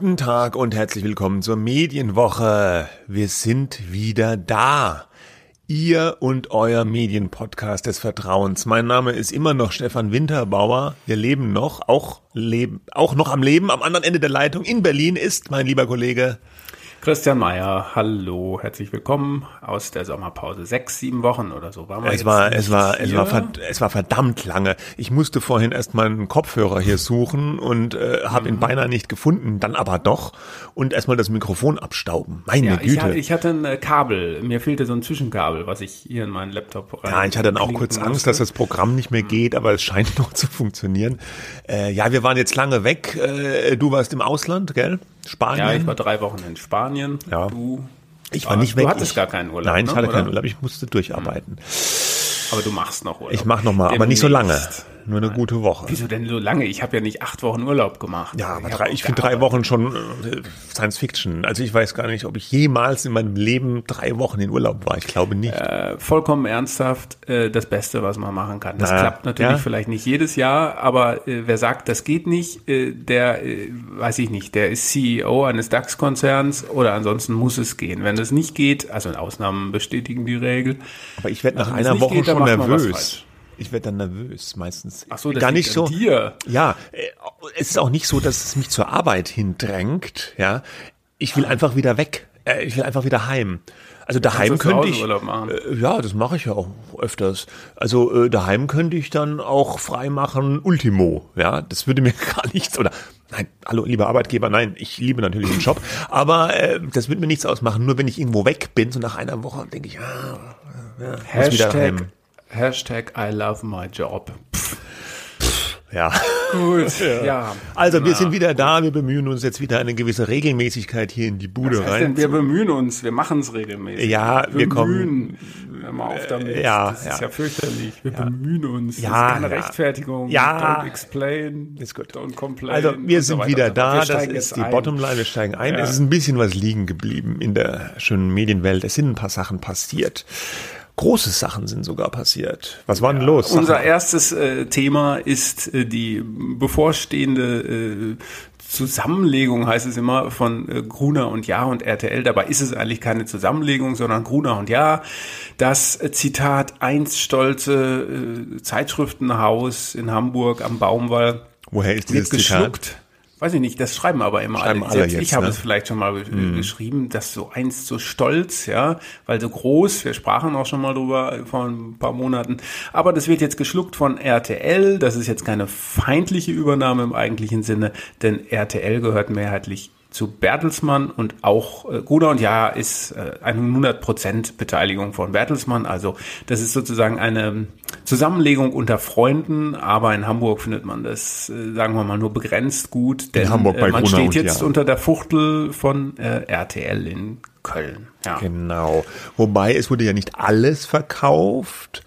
Guten Tag und herzlich willkommen zur Medienwoche. Wir sind wieder da. Ihr und euer Medienpodcast des Vertrauens. Mein Name ist immer noch Stefan Winterbauer. Wir leben noch, auch leben, auch noch am Leben. Am anderen Ende der Leitung in Berlin ist mein lieber Kollege Christian Mayer, hallo, herzlich willkommen aus der Sommerpause. Sechs, sieben Wochen oder so waren wir es war, es war, es war, es war verdammt lange. Ich musste vorhin erst meinen Kopfhörer hier suchen und äh, habe ihn mhm. beinahe nicht gefunden, dann aber doch und erstmal das Mikrofon abstauben. Meine ja, Güte. Ich hatte, ich hatte ein äh, Kabel, mir fehlte so ein Zwischenkabel, was ich hier in meinen Laptop rein. Ja, ich hatte dann auch kurz Angst, dass das Programm nicht mehr mhm. geht, aber es scheint noch zu funktionieren. Äh, ja, wir waren jetzt lange weg. Äh, du warst im Ausland, gell? Spanien. Ja, ich war drei Wochen in Spanien. Ja. Du, ich war nicht weg. Du hattest ich, gar keinen Urlaub. Nein, ich ne, hatte oder? keinen Urlaub. Ich musste durcharbeiten. Aber du machst noch Urlaub. Ich mach noch mal, aber nicht so lange. Nur eine gute Woche. Wieso denn so lange? Ich habe ja nicht acht Wochen Urlaub gemacht. Ja, aber ich, drei, ich finde drei Wochen schon äh, Science Fiction. Also ich weiß gar nicht, ob ich jemals in meinem Leben drei Wochen in Urlaub war. Ich glaube nicht. Äh, vollkommen ernsthaft, äh, das Beste, was man machen kann. Das Na, klappt natürlich ja? vielleicht nicht jedes Jahr, aber äh, wer sagt, das geht nicht, äh, der, äh, weiß ich nicht, der ist CEO eines DAX-Konzerns oder ansonsten muss es gehen. Wenn das nicht geht, also Ausnahmen bestätigen die Regel. Aber ich werde nach also, einer Woche geht, schon nervös. Ich werde dann nervös meistens. Ach so, das gar nicht so. Dir. Ja, äh, es ist auch nicht so, dass es mich zur Arbeit hindrängt. Ja, ich will einfach wieder weg. Äh, ich will einfach wieder heim. Also daheim könnte ich. Äh, ja, das mache ich ja auch öfters. Also äh, daheim könnte ich dann auch frei machen Ultimo. Ja, das würde mir gar nichts oder nein, hallo lieber Arbeitgeber, nein, ich liebe natürlich den Job, aber äh, das würde mir nichts ausmachen. Nur wenn ich irgendwo weg bin, so nach einer Woche, denke ich, ja, ja Hashtag wieder heim. Hashtag I love my job. Pff. Ja. Gut, ja. ja. Also wir sind wieder da, wir bemühen uns jetzt wieder eine gewisse Regelmäßigkeit hier in die Bude Was heißt rein. Denn, wir bemühen uns, wir machen es regelmäßig. Ja, wir, wir kommen. Hör mal auf damit. Ja, das ja. ist ja fürchterlich. Wir ja. bemühen uns. Ja, das ist keine ja. Rechtfertigung. Ja. Don't explain. Ist gut. Don't complain. Also wir sind so wieder da. Das ist die ein. Bottomline. Wir steigen ein. Es ist ein bisschen was liegen geblieben in der schönen Medienwelt. Es sind ein paar Sachen passiert. Große Sachen sind sogar passiert. Was war denn los? Unser mal. erstes äh, Thema ist äh, die bevorstehende äh, Zusammenlegung, heißt es immer, von äh, Gruner und Ja und RTL. Dabei ist es eigentlich keine Zusammenlegung, sondern Gruner und Ja. Das äh, Zitat einst stolze äh, Zeitschriftenhaus in Hamburg am Baumwall. Woher ist dieses. Zitat? Weiß ich nicht, das schreiben aber immer schreiben alle. alle jetzt, ich habe ne? es vielleicht schon mal mhm. geschrieben, dass so einst so stolz, ja, weil so groß, wir sprachen auch schon mal drüber vor ein paar Monaten, aber das wird jetzt geschluckt von RTL, das ist jetzt keine feindliche Übernahme im eigentlichen Sinne, denn RTL gehört mehrheitlich zu Bertelsmann und auch äh, Gruner und Ja ist äh, eine 100% Beteiligung von Bertelsmann. Also das ist sozusagen eine Zusammenlegung unter Freunden, aber in Hamburg findet man das, äh, sagen wir mal, nur begrenzt gut. Denn in Hamburg bei äh, man Gruner steht jetzt ja. unter der Fuchtel von äh, RTL in Köln. Ja. Genau. Wobei es wurde ja nicht alles verkauft,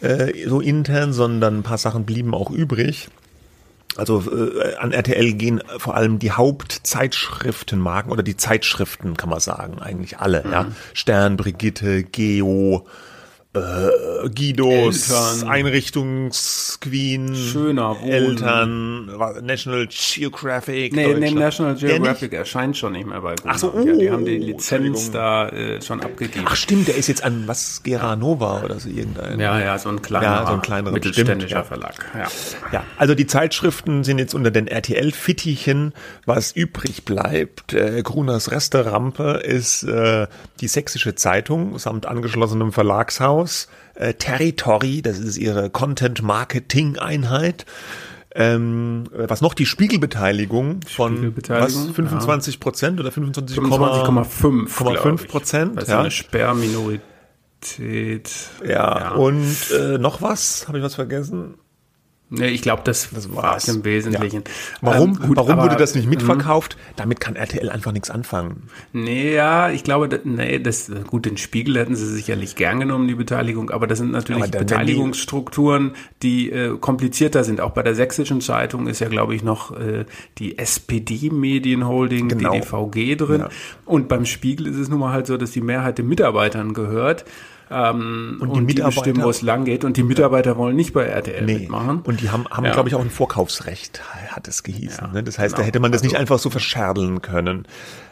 äh, so intern, sondern ein paar Sachen blieben auch übrig. Also äh, an RTL gehen vor allem die Hauptzeitschriftenmarken oder die Zeitschriften, kann man sagen, eigentlich alle. Mhm. Ja? Stern, Brigitte, Geo, äh, Guidos, Eltern. Einrichtungsqueen, schöner Wohnen. Eltern, National Geographic. Nee, nee National Geographic erscheint schon nicht mehr bei Google. Ach so, oh, ja, die haben die Lizenz da äh, schon abgegeben. Ach stimmt, der ist jetzt an was Geranova oder so irgendein. Ja, ja, so ein kleiner, ja, so ein kleinerer mittelständischer stimmt, Verlag. Ja. ja, also die Zeitschriften sind jetzt unter den RTL-Fittichen. Was übrig bleibt, äh, Gruners Resterampe ist äh, die Sächsische Zeitung samt angeschlossenem Verlagshaus Haus, äh, Territory, das ist ihre Content-Marketing-Einheit. Ähm, was noch die Spiegelbeteiligung von Spiegelbeteiligung, was, 25 Prozent ja. oder 25,5 Prozent. Ja. eine Sperrminorität. Ja, ja. und äh, noch was? Habe ich was vergessen? Nee, ich glaube, das, das war es im Wesentlichen. Ja. Warum, ähm, gut, warum wurde das nicht mitverkauft? Mh. Damit kann RTL einfach nichts anfangen. Nee, ja, ich glaube, nee, das, gut, den Spiegel hätten sie sicherlich gern genommen, die Beteiligung, aber das sind natürlich da, Beteiligungsstrukturen, die äh, komplizierter sind. Auch bei der Sächsischen Zeitung ist ja, glaube ich, noch äh, die SPD Medienholding, genau. die DVG drin. Ja. Und beim Spiegel ist es nun mal halt so, dass die Mehrheit den Mitarbeitern gehört. Ähm, und die, und die bestimmen, wo es lang geht. Und die Mitarbeiter wollen nicht bei RTL nee. mitmachen. Und die haben, haben ja. glaube ich, auch ein Vorkaufsrecht, hat es gehießen. Ja. Ne? Das heißt, genau. da hätte man das nicht also einfach so verscherdeln können.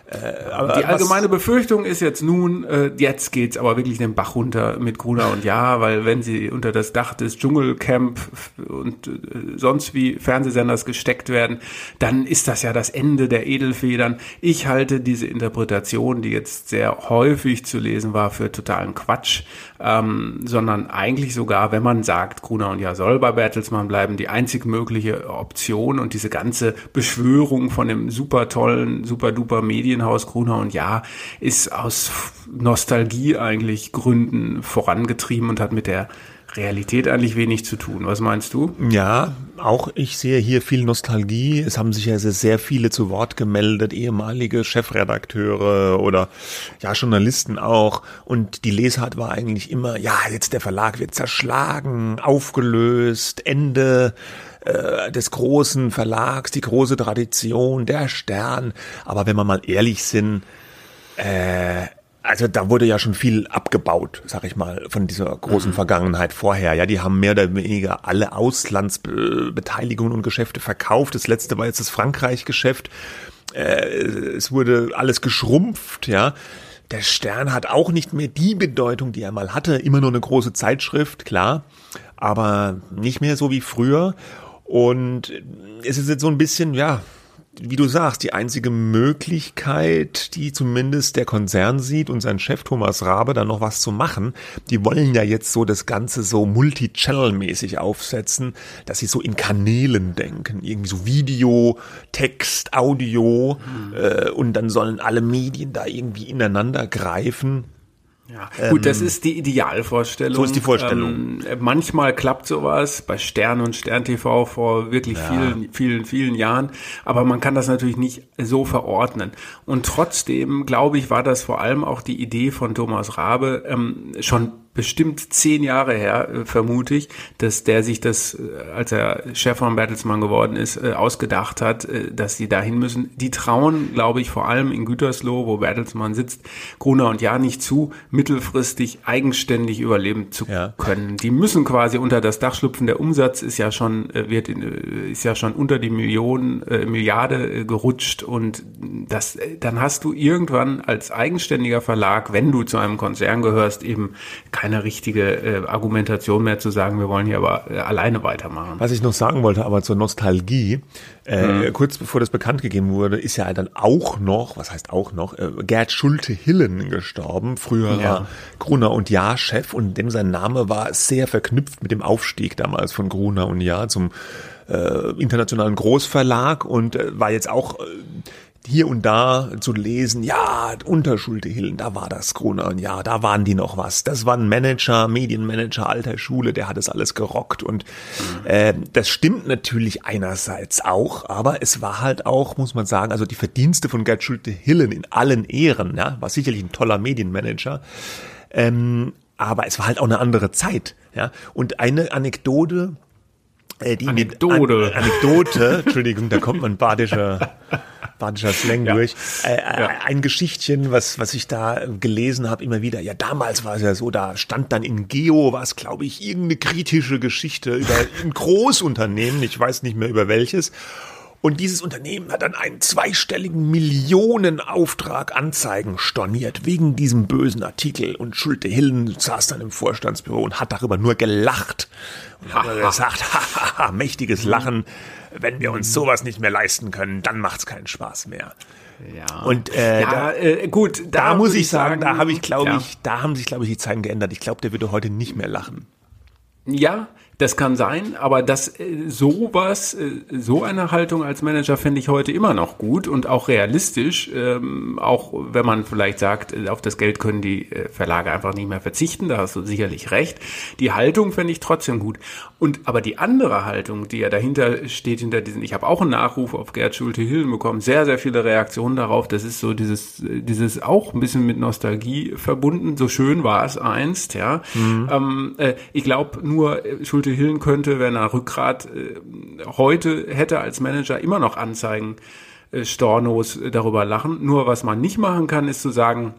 Äh, aber die allgemeine Befürchtung ist jetzt nun, äh, jetzt geht's aber wirklich den Bach runter mit Gruner und Ja, weil wenn sie unter das Dach des Dschungelcamp und äh, sonst wie Fernsehsenders gesteckt werden, dann ist das ja das Ende der Edelfedern. Ich halte diese Interpretation, die jetzt sehr häufig zu lesen war, für totalen Quatsch, ähm, sondern eigentlich sogar, wenn man sagt, Gruner und Ja soll bei Bertelsmann bleiben, die einzig mögliche Option und diese ganze Beschwörung von dem super tollen, super duper Medien Medienhaus Gruner und Ja ist aus Nostalgie eigentlich Gründen vorangetrieben und hat mit der Realität eigentlich wenig zu tun. Was meinst du? Ja, auch ich sehe hier viel Nostalgie. Es haben sich ja sehr viele zu Wort gemeldet, ehemalige Chefredakteure oder ja, Journalisten auch. Und die Lesart war eigentlich immer, ja, jetzt der Verlag wird zerschlagen, aufgelöst, Ende äh, des großen Verlags, die große Tradition, der Stern. Aber wenn wir mal ehrlich sind, äh, also da wurde ja schon viel abgebaut, sag ich mal, von dieser großen mhm. Vergangenheit vorher. Ja, die haben mehr oder weniger alle Auslandsbeteiligungen und Geschäfte verkauft. Das letzte war jetzt das Frankreich-Geschäft. Äh, es wurde alles geschrumpft, ja. Der Stern hat auch nicht mehr die Bedeutung, die er mal hatte. Immer nur eine große Zeitschrift, klar, aber nicht mehr so wie früher. Und es ist jetzt so ein bisschen, ja, wie du sagst, die einzige Möglichkeit, die zumindest der Konzern sieht und sein Chef Thomas Rabe da noch was zu machen. Die wollen ja jetzt so das Ganze so multi-channel-mäßig aufsetzen, dass sie so in Kanälen denken. Irgendwie so Video, Text, Audio mhm. äh, und dann sollen alle Medien da irgendwie ineinander greifen. Ja, gut, ähm, das ist die Idealvorstellung. So ist die Vorstellung. Ähm, manchmal klappt sowas bei Stern und Stern TV vor wirklich ja. vielen, vielen, vielen Jahren, aber man kann das natürlich nicht so verordnen. Und trotzdem, glaube ich, war das vor allem auch die Idee von Thomas Rabe ähm, schon bestimmt zehn Jahre her, äh, vermute ich, dass der sich das, äh, als er Chef von Bertelsmann geworden ist, äh, ausgedacht hat, dass sie dahin müssen. Die trauen, glaube ich, vor allem in Gütersloh, wo Bertelsmann sitzt, Gruner und Ja nicht zu, mittelfristig eigenständig überleben zu ja. können. Die müssen quasi unter das Dach schlüpfen. Der Umsatz ist ja schon, wird, ist ja schon unter die Millionen, Milliarde gerutscht und das, dann hast du irgendwann als eigenständiger Verlag, wenn du zu einem Konzern gehörst, eben kein keine richtige äh, Argumentation mehr zu sagen, wir wollen hier aber äh, alleine weitermachen. Was ich noch sagen wollte, aber zur Nostalgie, äh, mhm. kurz bevor das bekannt gegeben wurde, ist ja dann auch noch, was heißt auch noch, äh, Gerd Schulte-Hillen gestorben, früherer ja. Gruner und Jahr-Chef und dem sein Name war sehr verknüpft mit dem Aufstieg damals von Gruner und Jahr zum äh, internationalen Großverlag und äh, war jetzt auch äh, hier und da zu lesen, ja, Unterschulte-Hillen, da war das und ja, da waren die noch was. Das war ein Manager, Medienmanager alter Schule, der hat das alles gerockt und mhm. äh, das stimmt natürlich einerseits auch, aber es war halt auch, muss man sagen, also die Verdienste von Gerd Schulte-Hillen in allen Ehren, ja, war sicherlich ein toller Medienmanager, ähm, aber es war halt auch eine andere Zeit, ja. Und eine Anekdote, äh, die Anekdote. An, Anekdote, Entschuldigung, da kommt man badischer badischer Slang ja. durch. Äh, äh, ja. Ein Geschichtchen, was, was ich da gelesen habe, immer wieder. Ja, damals war es ja so, da stand dann in Geo, war es, glaube ich, irgendeine kritische Geschichte über ein Großunternehmen, ich weiß nicht mehr über welches. Und dieses Unternehmen hat dann einen zweistelligen Millionenauftrag Anzeigen storniert wegen diesem bösen Artikel. Und Schulte Hillen saß dann im Vorstandsbüro und hat darüber nur gelacht. Und hat gesagt, haha, mächtiges Lachen wenn wir uns sowas nicht mehr leisten können, dann macht's keinen Spaß mehr. Ja. Und äh, ja, da, äh, gut, da, da muss ich sagen, sagen da habe ich, glaube ja. ich, da haben sich, glaube ich, die Zeiten geändert. Ich glaube, der würde heute nicht mehr lachen. Ja, das kann sein, aber das äh, sowas, äh, so eine Haltung als Manager finde ich heute immer noch gut und auch realistisch. Ähm, auch wenn man vielleicht sagt, äh, auf das Geld können die Verlage einfach nicht mehr verzichten, da hast du sicherlich recht. Die Haltung finde ich trotzdem gut. Und aber die andere Haltung, die ja dahinter steht, hinter diesen, ich habe auch einen Nachruf auf Gerd Schulte-Hillen bekommen, sehr, sehr viele Reaktionen darauf. Das ist so dieses, dieses auch ein bisschen mit Nostalgie verbunden. So schön war es einst, ja. Mhm. Ähm, äh, ich glaube nur, Schulte Schulte Hillen könnte, wenn er Rückgrat äh, heute hätte als Manager immer noch Anzeigen äh, Stornos darüber lachen. Nur was man nicht machen kann, ist zu sagen,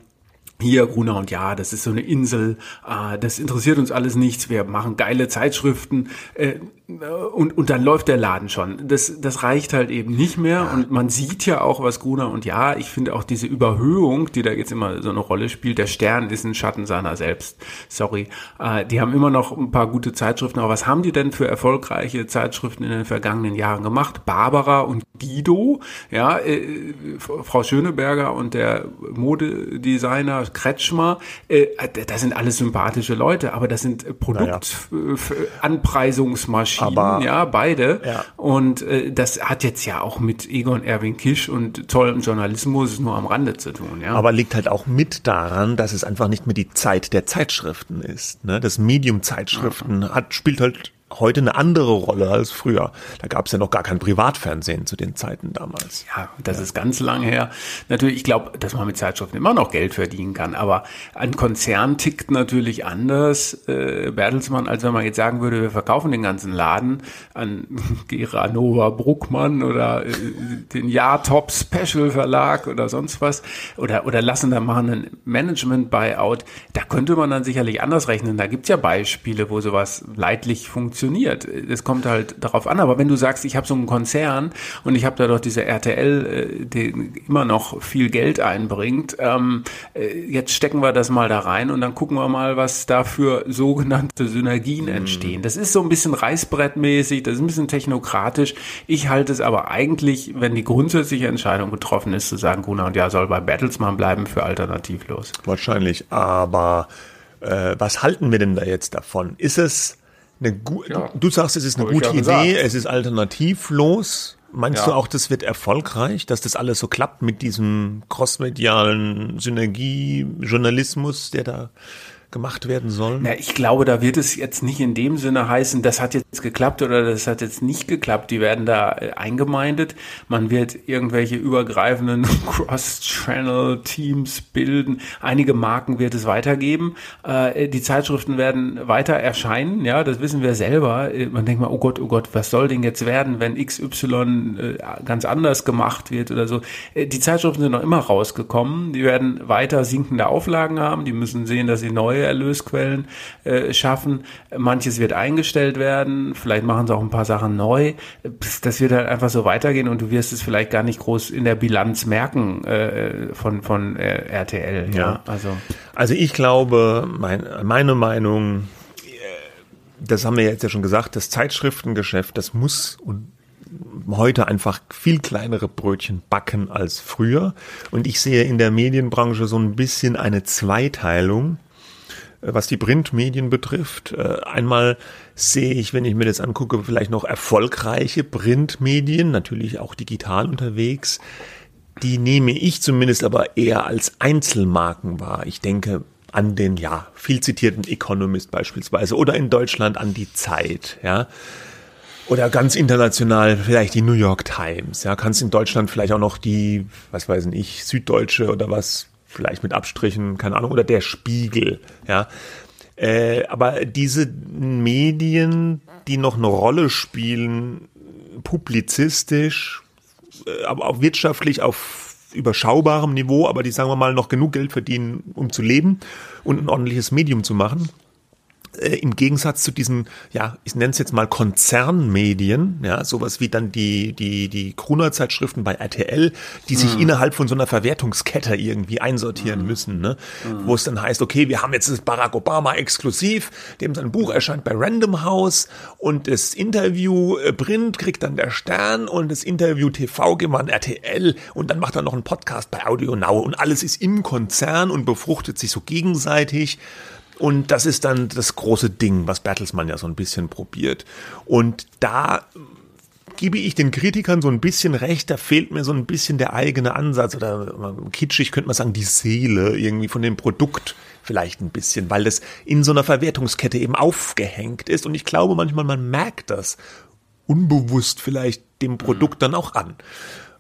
hier Gruner und ja, das ist so eine Insel, äh, das interessiert uns alles nichts, wir machen geile Zeitschriften äh, und, und dann läuft der Laden schon. Das, das reicht halt eben nicht mehr. Und man sieht ja auch, was Gruner und ja, ich finde auch diese Überhöhung, die da jetzt immer so eine Rolle spielt, der Stern ist ein Schatten seiner selbst, sorry, äh, die haben immer noch ein paar gute Zeitschriften, aber was haben die denn für erfolgreiche Zeitschriften in den vergangenen Jahren gemacht? Barbara und Guido, ja, äh, Frau Schöneberger und der Modedesigner Kretschmer, äh, das sind alles sympathische Leute, aber das sind Produktanpreisungsmaschinen, naja. ja, beide. Ja. Und äh, das hat jetzt ja auch mit Egon Erwin Kisch und tollem Journalismus nur am Rande zu tun. Ja. Aber liegt halt auch mit daran, dass es einfach nicht mehr die Zeit der Zeitschriften ist. Ne? Das Medium Zeitschriften hat, spielt halt heute eine andere Rolle als früher. Da gab es ja noch gar kein Privatfernsehen zu den Zeiten damals. Ja, das ja. ist ganz lang her. Natürlich, ich glaube, dass man mit Zeitschriften immer noch Geld verdienen kann, aber ein Konzern tickt natürlich anders, äh, Bertelsmann, als wenn man jetzt sagen würde, wir verkaufen den ganzen Laden an Geranova Bruckmann oder äh, den Jahrtop Special Verlag oder sonst was oder, oder lassen da machen einen Management-Buyout. Da könnte man dann sicherlich anders rechnen. Da gibt's ja Beispiele, wo sowas leidlich funktioniert funktioniert. Es kommt halt darauf an. Aber wenn du sagst, ich habe so einen Konzern und ich habe da doch diese RTL, äh, die immer noch viel Geld einbringt, ähm, äh, jetzt stecken wir das mal da rein und dann gucken wir mal, was da für sogenannte Synergien mhm. entstehen. Das ist so ein bisschen reißbrettmäßig, das ist ein bisschen technokratisch. Ich halte es aber eigentlich, wenn die grundsätzliche Entscheidung getroffen ist, zu sagen, Gunnar und ja soll bei Bertelsmann bleiben für alternativlos. Wahrscheinlich, aber äh, was halten wir denn da jetzt davon? Ist es eine gu ja. du, sagst, es ist eine gute Idee, es ist alternativlos. Meinst ja. du auch, das wird erfolgreich, dass das alles so klappt mit diesem crossmedialen Synergie-Journalismus, der da gemacht werden sollen? Na, ich glaube, da wird es jetzt nicht in dem Sinne heißen, das hat jetzt geklappt oder das hat jetzt nicht geklappt. Die werden da äh, eingemeindet. Man wird irgendwelche übergreifenden Cross-Channel-Teams bilden. Einige Marken wird es weitergeben. Äh, die Zeitschriften werden weiter erscheinen. Ja, das wissen wir selber. Äh, man denkt mal, oh Gott, oh Gott, was soll denn jetzt werden, wenn XY ganz anders gemacht wird oder so. Die Zeitschriften sind noch immer rausgekommen. Die werden weiter sinkende Auflagen haben. Die müssen sehen, dass sie neue Erlösquellen äh, schaffen. Manches wird eingestellt werden, vielleicht machen sie auch ein paar Sachen neu. Das wird halt einfach so weitergehen und du wirst es vielleicht gar nicht groß in der Bilanz merken äh, von, von äh, RTL. Ja. ja, also. Also ich glaube, mein, meine Meinung, das haben wir jetzt ja schon gesagt, das Zeitschriftengeschäft, das muss und heute einfach viel kleinere Brötchen backen als früher. Und ich sehe in der Medienbranche so ein bisschen eine Zweiteilung. Äh, was die Printmedien betrifft. Äh, einmal sehe ich, wenn ich mir das angucke, vielleicht noch erfolgreiche Printmedien, natürlich auch digital unterwegs. Die nehme ich zumindest aber eher als Einzelmarken wahr. Ich denke an den, ja, viel zitierten Economist beispielsweise oder in Deutschland an die Zeit, ja. Oder ganz international vielleicht die New York Times, ja. Kannst in Deutschland vielleicht auch noch die, was weiß ich, Süddeutsche oder was vielleicht mit Abstrichen, keine Ahnung, oder der Spiegel, ja. Äh, aber diese Medien, die noch eine Rolle spielen, publizistisch, äh, aber auch wirtschaftlich auf überschaubarem Niveau, aber die sagen wir mal noch genug Geld verdienen, um zu leben und ein ordentliches Medium zu machen, äh, im Gegensatz zu diesen, ja, ich nenne es jetzt mal Konzernmedien, ja, sowas wie dann die, die, die Gruner-Zeitschriften bei RTL, die sich mhm. innerhalb von so einer Verwertungskette irgendwie einsortieren mhm. müssen, ne? Mhm. Wo es dann heißt, okay, wir haben jetzt das Barack Obama exklusiv, dem sein Buch erscheint bei Random House und das Interview äh, Print kriegt dann der Stern und das Interview TV man RTL und dann macht er noch einen Podcast bei Audio Now und alles ist im Konzern und befruchtet sich so gegenseitig. Und das ist dann das große Ding, was Bertelsmann ja so ein bisschen probiert. Und da gebe ich den Kritikern so ein bisschen recht, da fehlt mir so ein bisschen der eigene Ansatz oder kitschig könnte man sagen, die Seele irgendwie von dem Produkt vielleicht ein bisschen, weil das in so einer Verwertungskette eben aufgehängt ist und ich glaube manchmal, man merkt das unbewusst vielleicht dem Produkt dann auch an.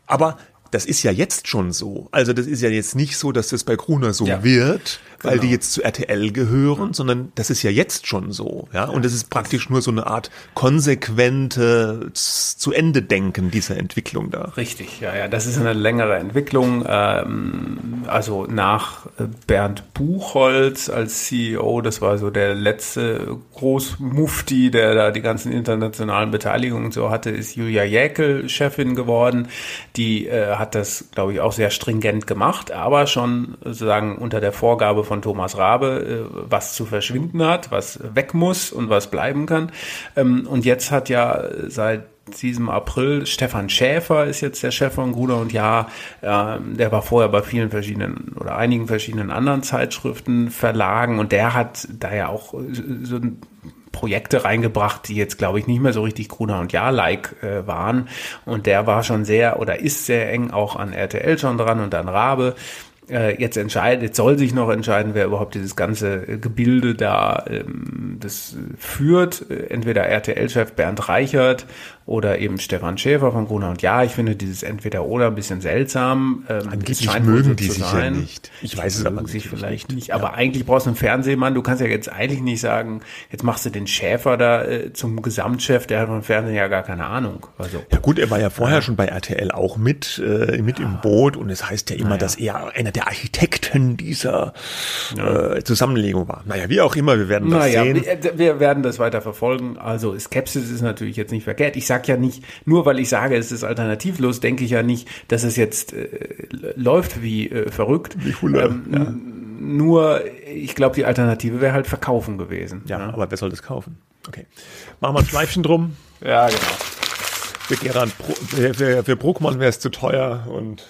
Aber das ist ja jetzt schon so. Also das ist ja jetzt nicht so, dass das bei Gruner so ja. wird, weil genau. die jetzt zu RTL gehören, sondern das ist ja jetzt schon so, ja. Und es ist praktisch nur so eine Art konsequente zu Ende denken dieser Entwicklung da. Richtig, ja, ja. Das ist eine längere Entwicklung. Ähm, also nach äh, Bernd Buchholz als CEO, das war so der letzte Großmufti, der da die ganzen internationalen Beteiligungen so hatte, ist Julia Jäkel Chefin geworden. Die äh, hat das, glaube ich, auch sehr stringent gemacht, aber schon sozusagen unter der Vorgabe von Thomas Rabe, äh, was zu verschwinden hat, was weg muss und was bleiben kann. Ähm, und jetzt hat ja seit diesem April. Stefan Schäfer ist jetzt der Chef von Gruner und Ja. Äh, der war vorher bei vielen verschiedenen oder einigen verschiedenen anderen Zeitschriften, Verlagen und der hat da ja auch so Projekte reingebracht, die jetzt, glaube ich, nicht mehr so richtig Gruner und Ja-like äh, waren. Und der war schon sehr oder ist sehr eng auch an RTL schon dran und an Rabe äh, jetzt entscheidet, jetzt soll sich noch entscheiden, wer überhaupt dieses ganze Gebilde da ähm, das führt. Entweder RTL-Chef Bernd Reichert oder eben Stefan Schäfer von Gruner und ja, ich finde dieses entweder oder ein bisschen seltsam. Ähm, Angeblich mögen so die sich sein. ja nicht. Ich weiß es aber sich vielleicht nicht. Aber ja. eigentlich brauchst du einen Fernsehmann. Du kannst ja jetzt eigentlich nicht sagen, jetzt machst du den Schäfer da äh, zum Gesamtchef. Der hat vom Fernsehen ja gar keine Ahnung. Also, ja gut, er war ja vorher ja. schon bei RTL auch mit äh, mit im Boot und es heißt ja immer, naja. dass er einer der Architekten dieser äh, Zusammenlegung war. Naja, wie auch immer, wir werden das naja, sehen. Wir, wir werden das weiter verfolgen. Also Skepsis ist natürlich jetzt nicht verkehrt. Ich sag ja nicht, nur weil ich sage, es ist alternativlos, denke ich ja nicht, dass es jetzt äh, läuft wie äh, verrückt. Wie Hulle, ähm, ja. Nur, ich glaube, die Alternative wäre halt verkaufen gewesen. Ja, ja, aber wer soll das kaufen? Okay. Machen wir ein Schleifchen drum. Ja, genau. Für, Gerard, für, für, für Bruckmann wäre es zu teuer und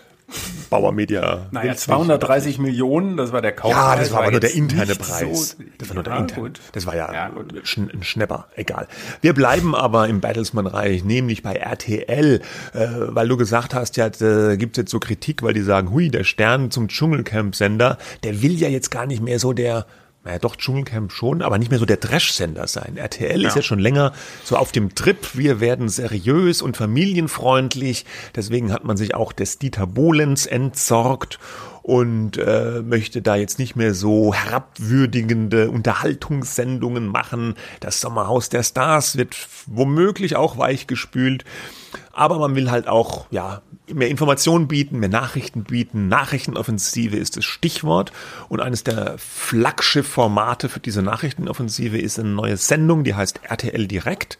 Bauer Media. Naja, 230 Millionen, das war der Kauf. Ja, das war, aber nur der interne Preis. So, das war nur der ja, interne. Gut. Das war ja, ja ein Schnepper, egal. Wir bleiben aber im Battlesman-Reich, nämlich bei RTL, äh, weil du gesagt hast, ja, äh, gibt jetzt so Kritik, weil die sagen, hui, der Stern zum Dschungelcamp-Sender, der will ja jetzt gar nicht mehr so der naja, doch Dschungelcamp schon, aber nicht mehr so der Trash-Sender sein. RTL ja. ist ja schon länger so auf dem Trip. Wir werden seriös und familienfreundlich. Deswegen hat man sich auch des Dieter Bohlens entsorgt und äh, möchte da jetzt nicht mehr so herabwürdigende Unterhaltungssendungen machen. Das Sommerhaus der Stars wird womöglich auch weichgespült. Aber man will halt auch, ja, mehr Informationen bieten, mehr Nachrichten bieten. Nachrichtenoffensive ist das Stichwort. Und eines der Flaggschiff-Formate für diese Nachrichtenoffensive ist eine neue Sendung, die heißt RTL Direkt.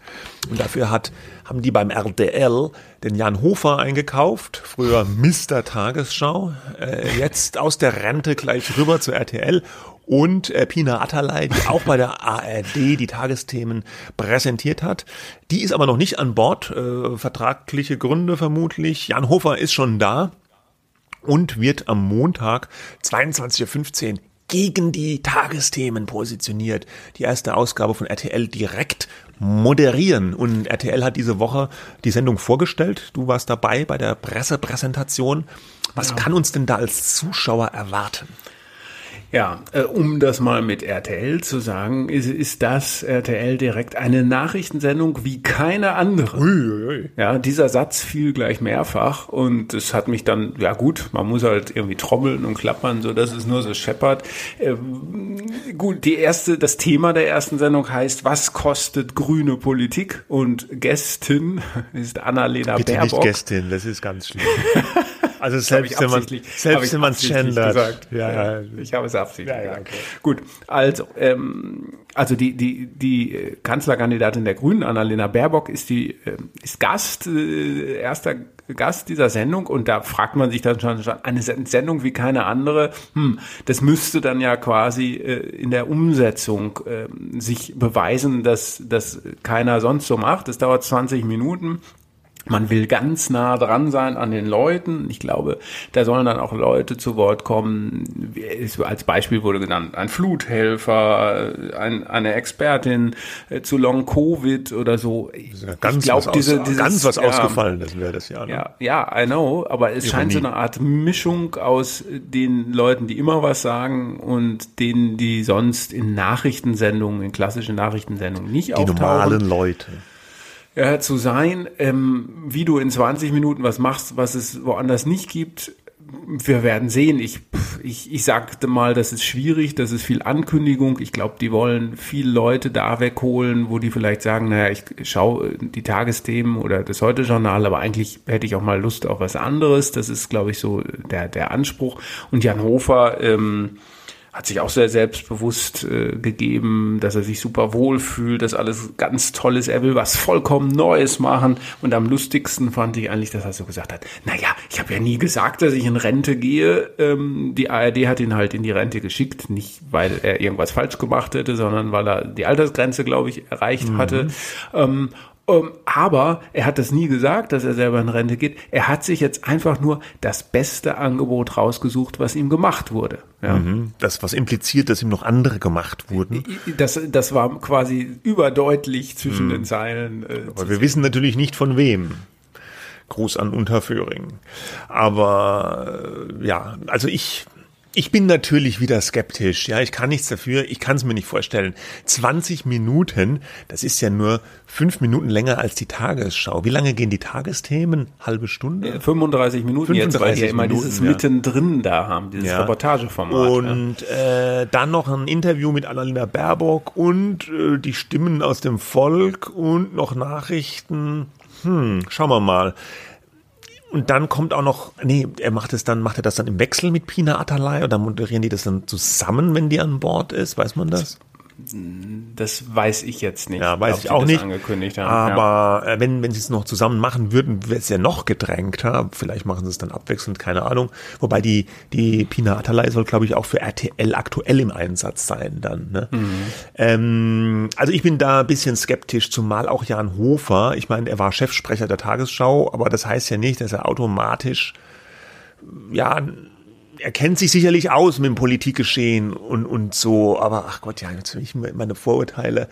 Und dafür hat, haben die beim RTL den Jan Hofer eingekauft, früher Mr. Tagesschau, äh, jetzt aus der Rente gleich rüber zu RTL und äh, Pina Atalay, die auch bei der ARD die Tagesthemen präsentiert hat. Die ist aber noch nicht an Bord, äh, vertragliche Gründe vermutlich. Jan Hofer ist schon da und wird am Montag 22.15 Uhr gegen die Tagesthemen positioniert. Die erste Ausgabe von RTL direkt moderieren. Und RTL hat diese Woche die Sendung vorgestellt. Du warst dabei bei der Pressepräsentation. Was ja. kann uns denn da als Zuschauer erwarten? Ja, äh, um das mal mit RTL zu sagen, ist, ist das RTL direkt eine Nachrichtensendung wie keine andere. Ui, ui. Ja, dieser Satz fiel gleich mehrfach und es hat mich dann, ja gut, man muss halt irgendwie trommeln und klappern, so dass es nur so scheppert. Äh, gut, die erste, das Thema der ersten Sendung heißt, was kostet grüne Politik? Und Gästin ist Annalena Bitte Baerbock. Nicht Gästin, das ist ganz schlimm. Also selbst wenn man selbst wenn man es gendert. Ja, ja, ich habe es absichtlich. Ja, ja, okay. Gut, also ähm, also die die die Kanzlerkandidatin der Grünen Annalena Baerbock ist die äh, ist Gast äh, erster Gast dieser Sendung und da fragt man sich dann schon, schon eine Sendung wie keine andere. Hm, das müsste dann ja quasi äh, in der Umsetzung äh, sich beweisen, dass das keiner sonst so macht. Das dauert 20 Minuten. Man will ganz nah dran sein an den Leuten. Ich glaube, da sollen dann auch Leute zu Wort kommen. Als Beispiel wurde genannt ein Fluthelfer, ein, eine Expertin äh, zu Long Covid oder so. Ganz ich glaube, diese, dieses, ganz was ja, ausgefallen ist wäre das ja. Ne? Ja, ja, I know. Aber es Ironie. scheint so eine Art Mischung aus den Leuten, die immer was sagen und denen, die sonst in Nachrichtensendungen, in klassischen Nachrichtensendungen nicht die auftauchen. Die normalen Leute äh, zu sein, ähm, wie du in 20 Minuten was machst, was es woanders nicht gibt, wir werden sehen. Ich, ich, ich sagte mal, das ist schwierig, das ist viel Ankündigung. Ich glaube, die wollen viele Leute da wegholen, wo die vielleicht sagen, naja, ich schaue die Tagesthemen oder das Heute-Journal, aber eigentlich hätte ich auch mal Lust auf was anderes. Das ist, glaube ich, so der, der Anspruch. Und Jan Hofer, ähm, hat sich auch sehr selbstbewusst äh, gegeben, dass er sich super wohl fühlt, dass alles ganz toll ist. Er will was vollkommen Neues machen. Und am lustigsten fand ich eigentlich, dass er so gesagt hat, naja, ich habe ja nie gesagt, dass ich in Rente gehe. Ähm, die ARD hat ihn halt in die Rente geschickt, nicht weil er irgendwas falsch gemacht hätte, sondern weil er die Altersgrenze, glaube ich, erreicht mhm. hatte. Ähm, um, ähm, aber er hat das nie gesagt, dass er selber in Rente geht. Er hat sich jetzt einfach nur das beste Angebot rausgesucht, was ihm gemacht wurde. Ja. Mhm. Das, was impliziert, dass ihm noch andere gemacht wurden. Das, das war quasi überdeutlich zwischen mhm. den Zeilen. Äh, aber wir wissen natürlich nicht von wem. Gruß an Unterföhring. Aber äh, ja, also ich ich bin natürlich wieder skeptisch. Ja, ich kann nichts dafür. Ich kann es mir nicht vorstellen. 20 Minuten, das ist ja nur fünf Minuten länger als die Tagesschau. Wie lange gehen die Tagesthemen? Halbe Stunde? 35 Minuten 35 jetzt, weil die ja immer dieses ja. mittendrin da haben, dieses ja. Reportageformat. Und ja. äh, dann noch ein Interview mit Annalena Baerbock und äh, die Stimmen aus dem Volk und noch Nachrichten. Hm, schauen wir mal. Und dann kommt auch noch, nee, er macht es dann, macht er das dann im Wechsel mit Pina Atalay oder moderieren die das dann zusammen, wenn die an Bord ist? Weiß man das? Das weiß ich jetzt nicht. Ja, weiß ich auch nicht. Angekündigt haben. Aber ja. Äh, wenn, wenn sie es noch zusammen machen würden, wäre es ja noch gedrängter. Vielleicht machen sie es dann abwechselnd, keine Ahnung. Wobei die, die Pina Atalay soll, glaube ich, auch für RTL aktuell im Einsatz sein dann. Ne? Mhm. Ähm, also ich bin da ein bisschen skeptisch, zumal auch Jan Hofer, ich meine, er war Chefsprecher der Tagesschau, aber das heißt ja nicht, dass er automatisch ja er kennt sich sicherlich aus mit dem Politikgeschehen und, und so, aber ach Gott, ja, natürlich meine Vorurteile.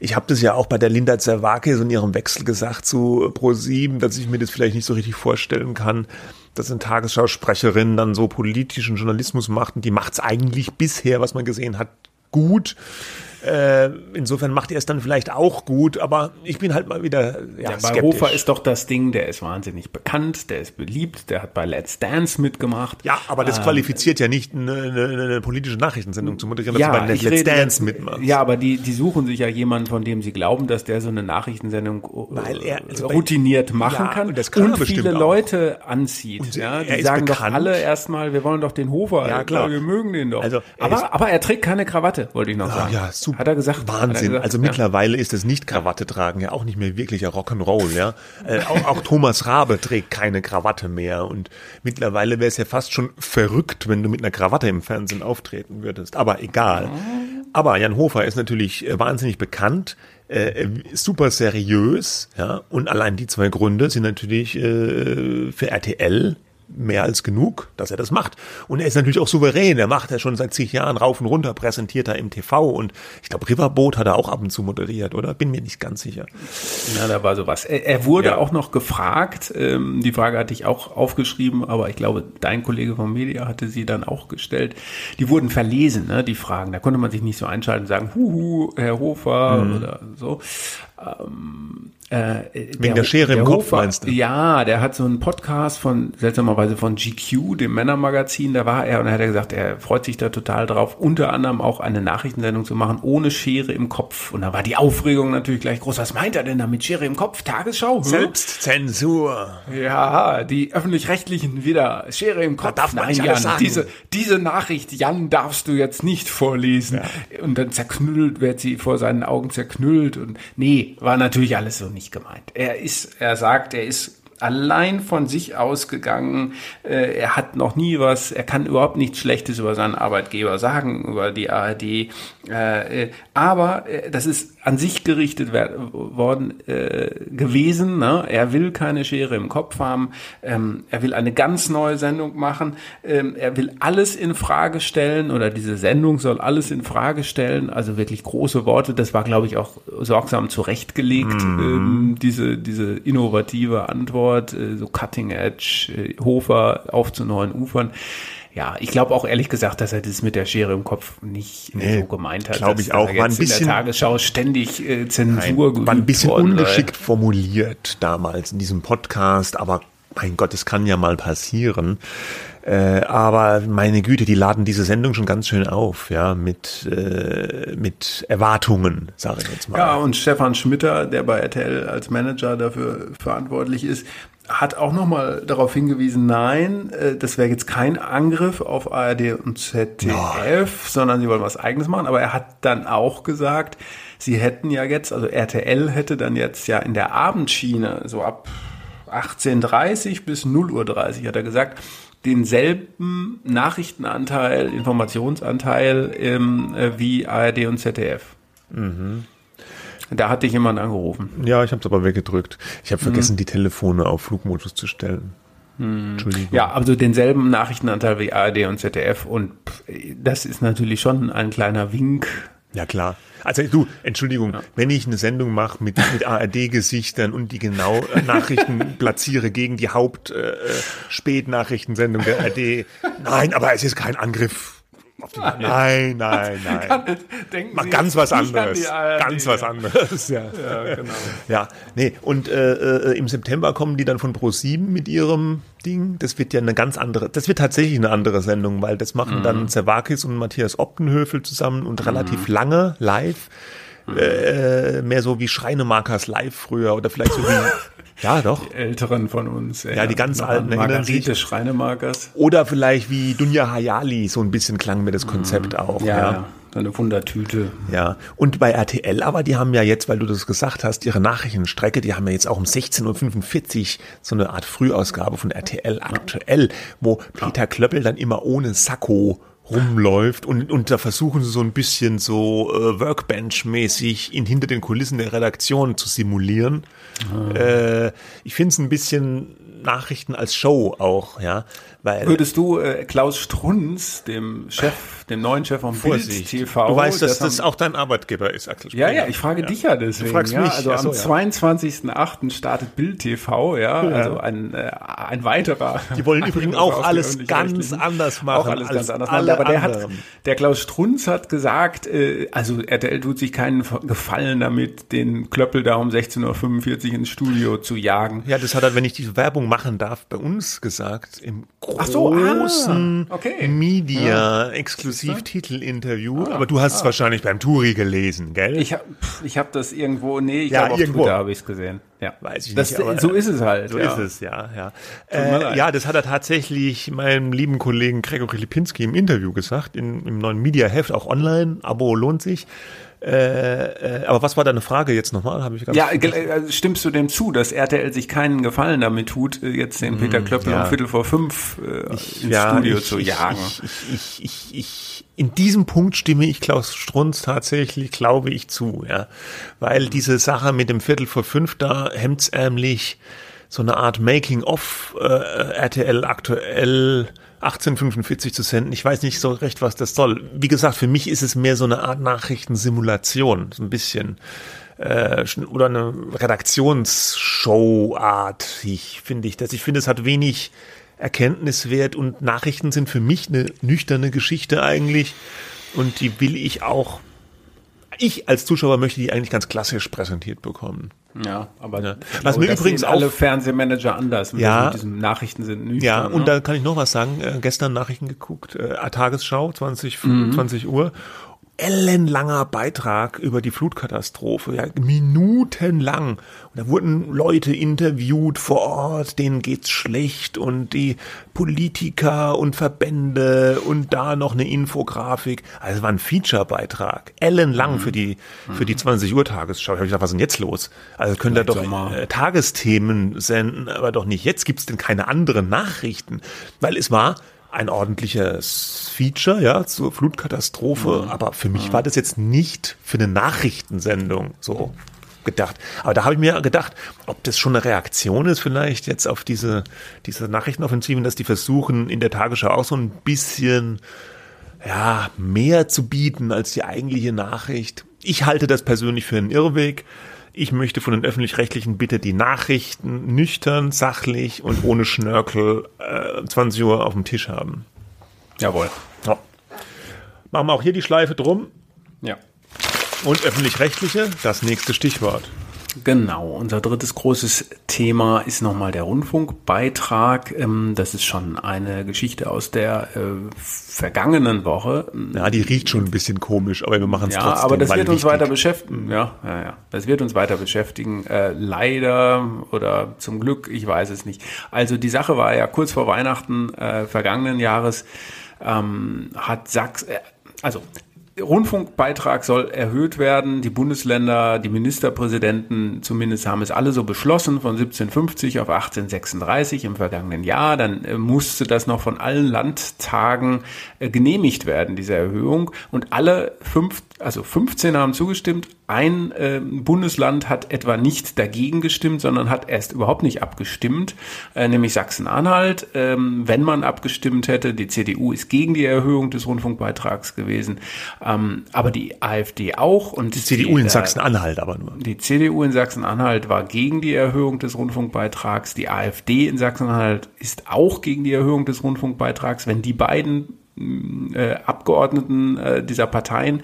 Ich habe das ja auch bei der Linda Zerwakis und ihrem Wechsel gesagt zu Pro7, dass ich mir das vielleicht nicht so richtig vorstellen kann, dass eine Tagesschausprecherin dann so politischen Journalismus macht und die macht's eigentlich bisher, was man gesehen hat, gut. Äh, insofern macht er es dann vielleicht auch gut, aber ich bin halt mal wieder ja, ja, Bei skeptisch. Hofer ist doch das Ding, der ist wahnsinnig bekannt, der ist beliebt, der hat bei Let's Dance mitgemacht. Ja, aber das äh, qualifiziert ja nicht eine, eine, eine, politische Nachrichtensendung zu moderieren, ja, bei Let's rede, Dance mitmacht. Ja, aber die, die suchen sich ja jemanden, von dem sie glauben, dass der so eine Nachrichtensendung äh, Weil er, also routiniert machen ja, kann und, das kann und viele Leute auch. anzieht. Und ja, die sagen doch alle erstmal, wir wollen doch den Hofer, ja, klar. wir mögen den doch. Also, aber, aber er trägt keine Krawatte, wollte ich noch sagen. Ja, super. Hat er gesagt. Wahnsinn. Gesagt, also mittlerweile ist es nicht Krawatte tragen ja auch nicht mehr wirklicher Rock'n'Roll, ja. Äh, auch, auch Thomas Rabe trägt keine Krawatte mehr und mittlerweile wäre es ja fast schon verrückt, wenn du mit einer Krawatte im Fernsehen auftreten würdest. Aber egal. Aber Jan Hofer ist natürlich äh, wahnsinnig bekannt, äh, super seriös, ja. Und allein die zwei Gründe sind natürlich äh, für RTL mehr als genug, dass er das macht. Und er ist natürlich auch souverän. Er macht ja schon seit zig Jahren rauf und runter, präsentiert er im TV. Und ich glaube, Riverboat hat er auch ab und zu moderiert, oder? Bin mir nicht ganz sicher. Ja, da war sowas. Er, er wurde ja. auch noch gefragt. Ähm, die Frage hatte ich auch aufgeschrieben, aber ich glaube, dein Kollege vom Media hatte sie dann auch gestellt. Die wurden verlesen, ne, die Fragen. Da konnte man sich nicht so einschalten und sagen, huhu, Herr Hofer mhm. oder so. Ähm, äh, Wegen der, der Schere im Kopf, Hofer, meinst du? Ja, der hat so einen Podcast von, seltsamerweise von GQ, dem Männermagazin, da war er und da hat er gesagt, er freut sich da total drauf, unter anderem auch eine Nachrichtensendung zu machen, ohne Schere im Kopf. Und da war die Aufregung natürlich gleich groß. Was meint er denn da mit Schere im Kopf? Tagesschau? Hm? Selbstzensur. Ja, die Öffentlich-Rechtlichen wieder. Schere im Kopf. Da darf man Nein, Jan, sagen. Diese, diese Nachricht, Jan, darfst du jetzt nicht vorlesen. Ja. Und dann zerknüllt, wird sie vor seinen Augen zerknüllt und nee, war natürlich alles so nicht nicht gemeint. Er ist, er sagt, er ist allein von sich ausgegangen. Äh, er hat noch nie was, er kann überhaupt nichts Schlechtes über seinen Arbeitgeber sagen, über die ARD. Äh, äh, aber das ist an sich gerichtet worden gewesen. Ne? Er will keine Schere im Kopf haben. Ähm, er will eine ganz neue Sendung machen. Ähm, er will alles in Frage stellen oder diese Sendung soll alles in Frage stellen. Also wirklich große Worte. Das war, glaube ich, auch sorgsam zurechtgelegt, mhm. Ähm, diese, diese innovative Antwort. Stichwort, äh, so Cutting Edge, äh, Hofer auf zu neuen Ufern. Ja, ich glaube auch ehrlich gesagt, dass er das mit der Schere im Kopf nicht nee, so gemeint hat. Glaube ich auch. War ein bisschen, in der Tagesschau ständig äh, Zensur nein, War ein bisschen worden, ungeschickt oder? formuliert damals in diesem Podcast, aber mein Gott, es kann ja mal passieren. Äh, aber meine Güte, die laden diese Sendung schon ganz schön auf, ja, mit, äh, mit Erwartungen, sage ich jetzt mal. Ja, und Stefan Schmitter, der bei RTL als Manager dafür verantwortlich ist, hat auch nochmal darauf hingewiesen, nein, äh, das wäre jetzt kein Angriff auf ARD und ZDF, no. sondern sie wollen was eigenes machen. Aber er hat dann auch gesagt, sie hätten ja jetzt, also RTL hätte dann jetzt ja in der Abendschiene, so ab 18.30 bis 0.30 Uhr, hat er gesagt, denselben Nachrichtenanteil, Informationsanteil ähm, äh, wie ARD und ZDF. Mhm. Da hat dich jemand angerufen. Ja, ich habe es aber weggedrückt. Ich habe vergessen, mhm. die Telefone auf Flugmodus zu stellen. Mhm. Entschuldigung. Ja, also denselben Nachrichtenanteil wie ARD und ZDF und das ist natürlich schon ein kleiner Wink. Ja, klar. Also du, Entschuldigung, ja. wenn ich eine Sendung mache mit, mit ARD-Gesichtern und die genau äh, Nachrichten platziere gegen die Haupt-Spätnachrichtensendung äh, der ARD, nein, aber es ist kein Angriff Nein, nein, nein. Kann, denken Mach Sie ganz was anderes. ganz was anderes, ja. Ja, genau. ja nee, und äh, äh, im September kommen die dann von Pro7 mit ihrem Ding. Das wird ja eine ganz andere, das wird tatsächlich eine andere Sendung, weil das machen mhm. dann Zervakis und Matthias Optenhöfel zusammen und relativ mhm. lange live. Äh, mehr so wie Schreinemarkers live früher oder vielleicht so wie Ja, doch. Die Älteren von uns. Ja, ja die ganz alten Margarete Schreinemarkers. Oder vielleicht wie Dunja Hayali, so ein bisschen klang mir das Konzept mhm. auch. Ja, ja. eine Wundertüte. Ja, und bei RTL, aber die haben ja jetzt, weil du das gesagt hast, ihre Nachrichtenstrecke, die haben ja jetzt auch um 16.45 Uhr so eine Art Frühausgabe von RTL aktuell, wo Peter Klöppel dann immer ohne Sakko rumläuft und, und da versuchen sie so ein bisschen so äh, Workbench-mäßig ihn hinter den Kulissen der Redaktion zu simulieren. Ah. Äh, ich finde es ein bisschen Nachrichten als Show auch, ja. Weil Würdest du äh, Klaus Strunz, dem Chef, dem neuen Chef vom Bild TV, du weißt, dass das, das auch dein Arbeitgeber ist, Axel Ja, ja, ich frage ja. dich ja deswegen. Du fragst ja, mich. Also Achso, am ja. 22.08. startet Bild TV, ja, also ein, äh, ein weiterer. Die wollen übrigens auch alles ganz anders machen. Auch alles ganz anders machen. Aber der anderen. hat, der Klaus Strunz hat gesagt, äh, also RTL tut sich keinen Gefallen damit, den Klöppel da um 16.45 Uhr ins Studio zu jagen. Ja, das hat er, wenn ich diese Werbung machen darf, bei uns gesagt, im großen so, ah, okay. Media-Exklusivtitel-Interview. Ah, aber du hast ah. es wahrscheinlich beim Turi gelesen, gell? Ich habe ich hab das irgendwo, nee, ich ja, glaube auf Twitter habe ich es gesehen. Ja, weiß ich das, nicht. Aber, so ist es halt. So ja. ist es, ja, ja. Äh, ja, das hat er tatsächlich meinem lieben Kollegen Gregor Lipinski im Interview gesagt, in, im neuen Media-Heft, auch online. Abo lohnt sich. Äh, äh, aber was war deine Frage jetzt nochmal? Habe ich ganz ja, äh, stimmst du dem zu, dass RTL sich keinen Gefallen damit tut, jetzt den Peter mm, Klöppel ja. um Viertel vor fünf äh, ich, ins ja, Studio ich, zu jagen? Ich, ich, ich, ich, in diesem Punkt stimme ich Klaus Strunz tatsächlich, glaube ich, zu, ja, weil diese Sache mit dem Viertel vor fünf da hemdsärmlich so eine Art Making-of äh, RTL aktuell 1845 zu senden. Ich weiß nicht so recht, was das soll. Wie gesagt, für mich ist es mehr so eine Art Nachrichtensimulation, so ein bisschen äh, oder eine Redaktionsshow-Art, finde ich das. Ich finde, es hat wenig Erkenntniswert und Nachrichten sind für mich eine nüchterne Geschichte eigentlich und die will ich auch ich als Zuschauer möchte die eigentlich ganz klassisch präsentiert bekommen. Ja, aber ja. was glaube, mir übrigens auch alle Fernsehmanager anders ja, mit diesen Nachrichten sind nüchtern. Ja, und ne? da kann ich noch was sagen. Äh, gestern Nachrichten geguckt, äh, Tagesschau 20 mhm. 20 Uhr ellenlanger Beitrag über die Flutkatastrophe, ja, minutenlang. Und da wurden Leute interviewt vor Ort, denen geht's schlecht und die Politiker und Verbände und da noch eine Infografik. Also es war ein Feature-Beitrag, ellenlang mhm. für die für die 20 Uhr Tagesschau. Ich habe gedacht, was ist denn jetzt los? Also könnt ihr doch äh, Tagesthemen senden, aber doch nicht jetzt. Gibt's denn keine anderen Nachrichten? Weil es war ein ordentliches Feature, ja, zur Flutkatastrophe. Mhm. Aber für mich mhm. war das jetzt nicht für eine Nachrichtensendung so gedacht. Aber da habe ich mir gedacht, ob das schon eine Reaktion ist vielleicht jetzt auf diese, diese Nachrichtenoffensiven, dass die versuchen, in der Tagesschau auch so ein bisschen, ja, mehr zu bieten als die eigentliche Nachricht. Ich halte das persönlich für einen Irrweg. Ich möchte von den öffentlich-rechtlichen bitte die Nachrichten nüchtern, sachlich und ohne Schnörkel äh, 20 Uhr auf dem Tisch haben. Jawohl. Ja. Machen wir auch hier die Schleife drum. Ja. Und öffentlich-rechtliche, das nächste Stichwort. Genau, unser drittes großes Thema ist nochmal der Rundfunkbeitrag. Ähm, das ist schon eine Geschichte aus der äh, vergangenen Woche. Ja, die riecht schon ein bisschen komisch, aber wir machen es ja, trotzdem. Ja, aber das wird uns weiter beschäftigen. Ja, ja, ja, das wird uns weiter beschäftigen. Äh, leider oder zum Glück, ich weiß es nicht. Also die Sache war ja kurz vor Weihnachten äh, vergangenen Jahres ähm, hat Sachs, äh, also Rundfunkbeitrag soll erhöht werden. Die Bundesländer, die Ministerpräsidenten zumindest haben es alle so beschlossen von 1750 auf 1836 im vergangenen Jahr. Dann äh, musste das noch von allen Landtagen äh, genehmigt werden, diese Erhöhung. Und alle fünf, also 15 haben zugestimmt. Ein äh, Bundesland hat etwa nicht dagegen gestimmt, sondern hat erst überhaupt nicht abgestimmt, äh, nämlich Sachsen-Anhalt. Ähm, wenn man abgestimmt hätte, die CDU ist gegen die Erhöhung des Rundfunkbeitrags gewesen. Ähm, aber die AfD auch. Und die CDU die, in Sachsen-Anhalt aber nur. Die CDU in Sachsen-Anhalt war gegen die Erhöhung des Rundfunkbeitrags. Die AfD in Sachsen-Anhalt ist auch gegen die Erhöhung des Rundfunkbeitrags. Wenn die beiden äh, Abgeordneten äh, dieser Parteien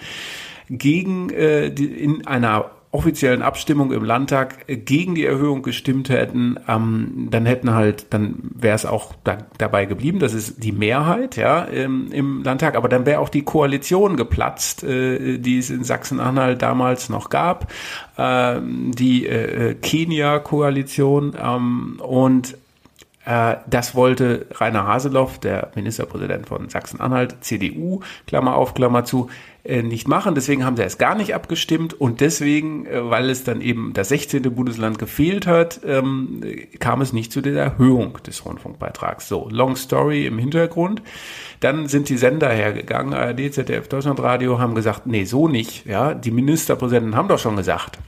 gegen äh, die, in einer offiziellen Abstimmung im Landtag äh, gegen die Erhöhung gestimmt hätten, ähm, dann hätten halt, dann wäre es auch da, dabei geblieben. Das ist die Mehrheit, ja, im, im Landtag. Aber dann wäre auch die Koalition geplatzt, äh, die es in Sachsen-Anhalt damals noch gab, äh, die äh, Kenia-Koalition ähm, und das wollte Rainer Haseloff, der Ministerpräsident von Sachsen-Anhalt, CDU, Klammer auf, Klammer zu, äh, nicht machen. Deswegen haben sie erst gar nicht abgestimmt und deswegen, äh, weil es dann eben das 16. Bundesland gefehlt hat, ähm, kam es nicht zu der Erhöhung des Rundfunkbeitrags. So, long story im Hintergrund. Dann sind die Sender hergegangen, ARD, ZDF, Deutschlandradio, haben gesagt, nee, so nicht. Ja, die Ministerpräsidenten haben doch schon gesagt,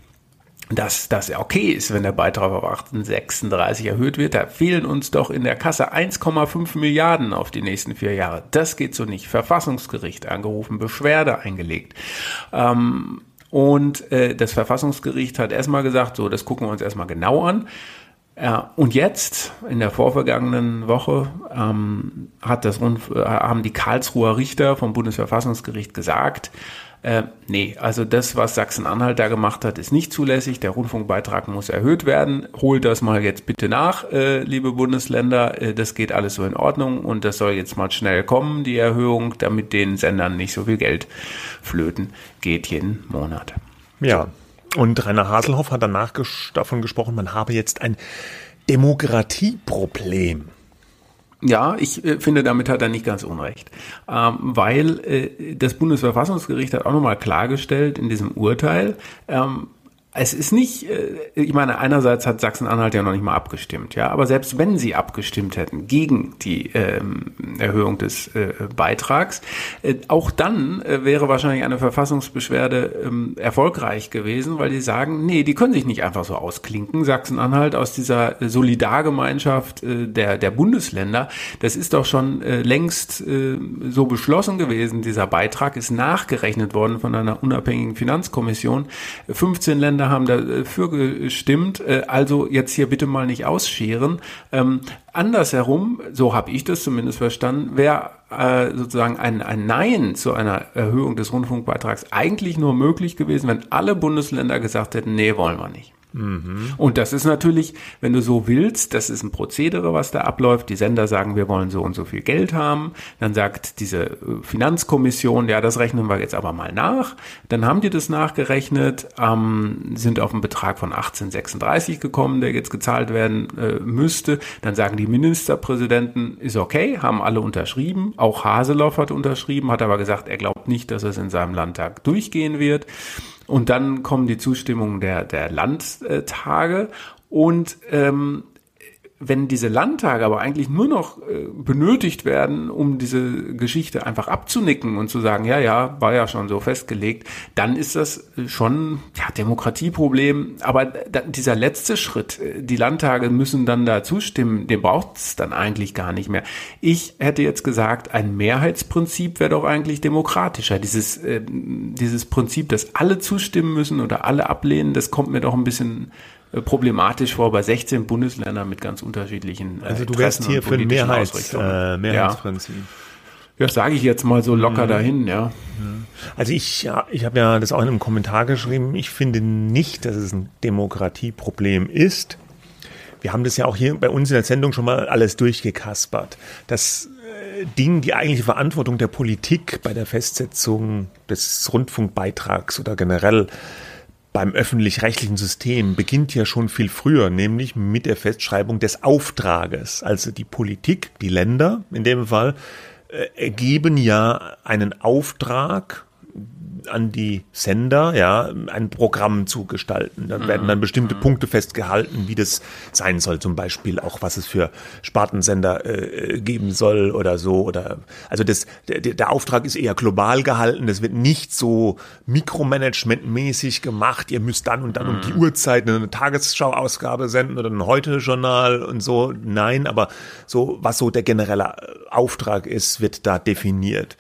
dass das okay ist, wenn der Beitrag auf 1836 erhöht wird. Da fehlen uns doch in der Kasse 1,5 Milliarden auf die nächsten vier Jahre. Das geht so nicht. Verfassungsgericht angerufen, Beschwerde eingelegt. Ähm, und äh, das Verfassungsgericht hat erstmal gesagt, so, das gucken wir uns erstmal genau an. Äh, und jetzt, in der vorvergangenen Woche, ähm, hat das, äh, haben die Karlsruher Richter vom Bundesverfassungsgericht gesagt, äh, nee, also das, was Sachsen-Anhalt da gemacht hat, ist nicht zulässig. Der Rundfunkbeitrag muss erhöht werden. Holt das mal jetzt bitte nach, äh, liebe Bundesländer. Äh, das geht alles so in Ordnung und das soll jetzt mal schnell kommen, die Erhöhung, damit den Sendern nicht so viel Geld flöten geht jeden Monat. Ja, und Rainer Haselhoff hat danach ges davon gesprochen, man habe jetzt ein Demokratieproblem. Ja, ich äh, finde, damit hat er nicht ganz unrecht, ähm, weil äh, das Bundesverfassungsgericht hat auch nochmal klargestellt in diesem Urteil, ähm, es ist nicht, äh, ich meine, einerseits hat Sachsen-Anhalt ja noch nicht mal abgestimmt, ja, aber selbst wenn sie abgestimmt hätten gegen die ähm, Erhöhung des äh, Beitrags, äh, auch dann äh, wäre wahrscheinlich eine Verfassungsbeschwerde ähm, erfolgreich gewesen, weil die sagen, nee, die können sich nicht einfach so ausklinken, Sachsen-Anhalt aus dieser Solidargemeinschaft äh, der, der Bundesländer, das ist doch schon äh, längst so beschlossen gewesen, dieser Beitrag ist nachgerechnet worden von einer unabhängigen Finanzkommission, 15 Länder haben dafür gestimmt, äh, also jetzt hier bitte mal nicht ausscheren. Ähm, andersherum, so habe ich das zumindest verstanden, wäre äh, sozusagen ein, ein Nein zu einer Erhöhung des Rundfunkbeitrags eigentlich nur möglich gewesen, wenn alle Bundesländer gesagt hätten, nee, wollen wir nicht. Mhm. Und das ist natürlich, wenn du so willst, das ist ein Prozedere, was da abläuft. Die Sender sagen, wir wollen so und so viel Geld haben. Dann sagt diese äh, Finanzkommission, ja, das rechnen wir jetzt aber mal nach. Dann haben die das nachgerechnet, ähm, sind auf einen Betrag von 1836 gekommen, der jetzt gezahlt werden äh, müsste. Dann sagen die Ministerpräsidenten, ist okay, haben alle unterschrieben. Auch Haseloff hat unterschrieben, hat aber gesagt, er glaubt nicht, dass es in seinem Landtag durchgehen wird. Und dann kommen die Zustimmungen der, der Landtage. Und ähm, wenn diese Landtage aber eigentlich nur noch äh, benötigt werden, um diese Geschichte einfach abzunicken und zu sagen, ja, ja, war ja schon so festgelegt, dann ist das schon ja Demokratieproblem. Aber da, dieser letzte Schritt, äh, die Landtage müssen dann da zustimmen, den braucht es dann eigentlich gar nicht mehr. Ich hätte jetzt gesagt, ein Mehrheitsprinzip wäre doch eigentlich demokratischer. Dieses, äh, dieses Prinzip, dass alle zustimmen müssen oder alle ablehnen, das kommt mir doch ein bisschen äh, problematisch vor bei 16 Bundesländern mit ganz unterschiedlichen äh, Also du wärst hier für ein Mehrheits, äh, Mehrheitsprinzip. Ja. Ja, sage ich jetzt mal so locker mhm. dahin, ja. Also ich, ich habe ja das auch in einem Kommentar geschrieben. Ich finde nicht, dass es ein Demokratieproblem ist. Wir haben das ja auch hier bei uns in der Sendung schon mal alles durchgekaspert. Das äh, Ding, die eigentliche Verantwortung der Politik bei der Festsetzung des Rundfunkbeitrags oder generell beim öffentlich-rechtlichen System beginnt ja schon viel früher, nämlich mit der Festschreibung des Auftrages. Also die Politik, die Länder in dem Fall, äh, ergeben ja einen Auftrag an die Sender, ja, ein Programm zu gestalten. Da werden dann bestimmte mhm. Punkte festgehalten, wie das sein soll, zum Beispiel auch, was es für Spartensender äh, geben soll oder so. Oder also das, der, der Auftrag ist eher global gehalten. Das wird nicht so mikromanagementmäßig gemacht. Ihr müsst dann und dann mhm. um die mhm. Uhrzeit eine Tagesschau-Ausgabe senden oder ein Heute-Journal und so. Nein, aber so was so der generelle Auftrag ist, wird da definiert.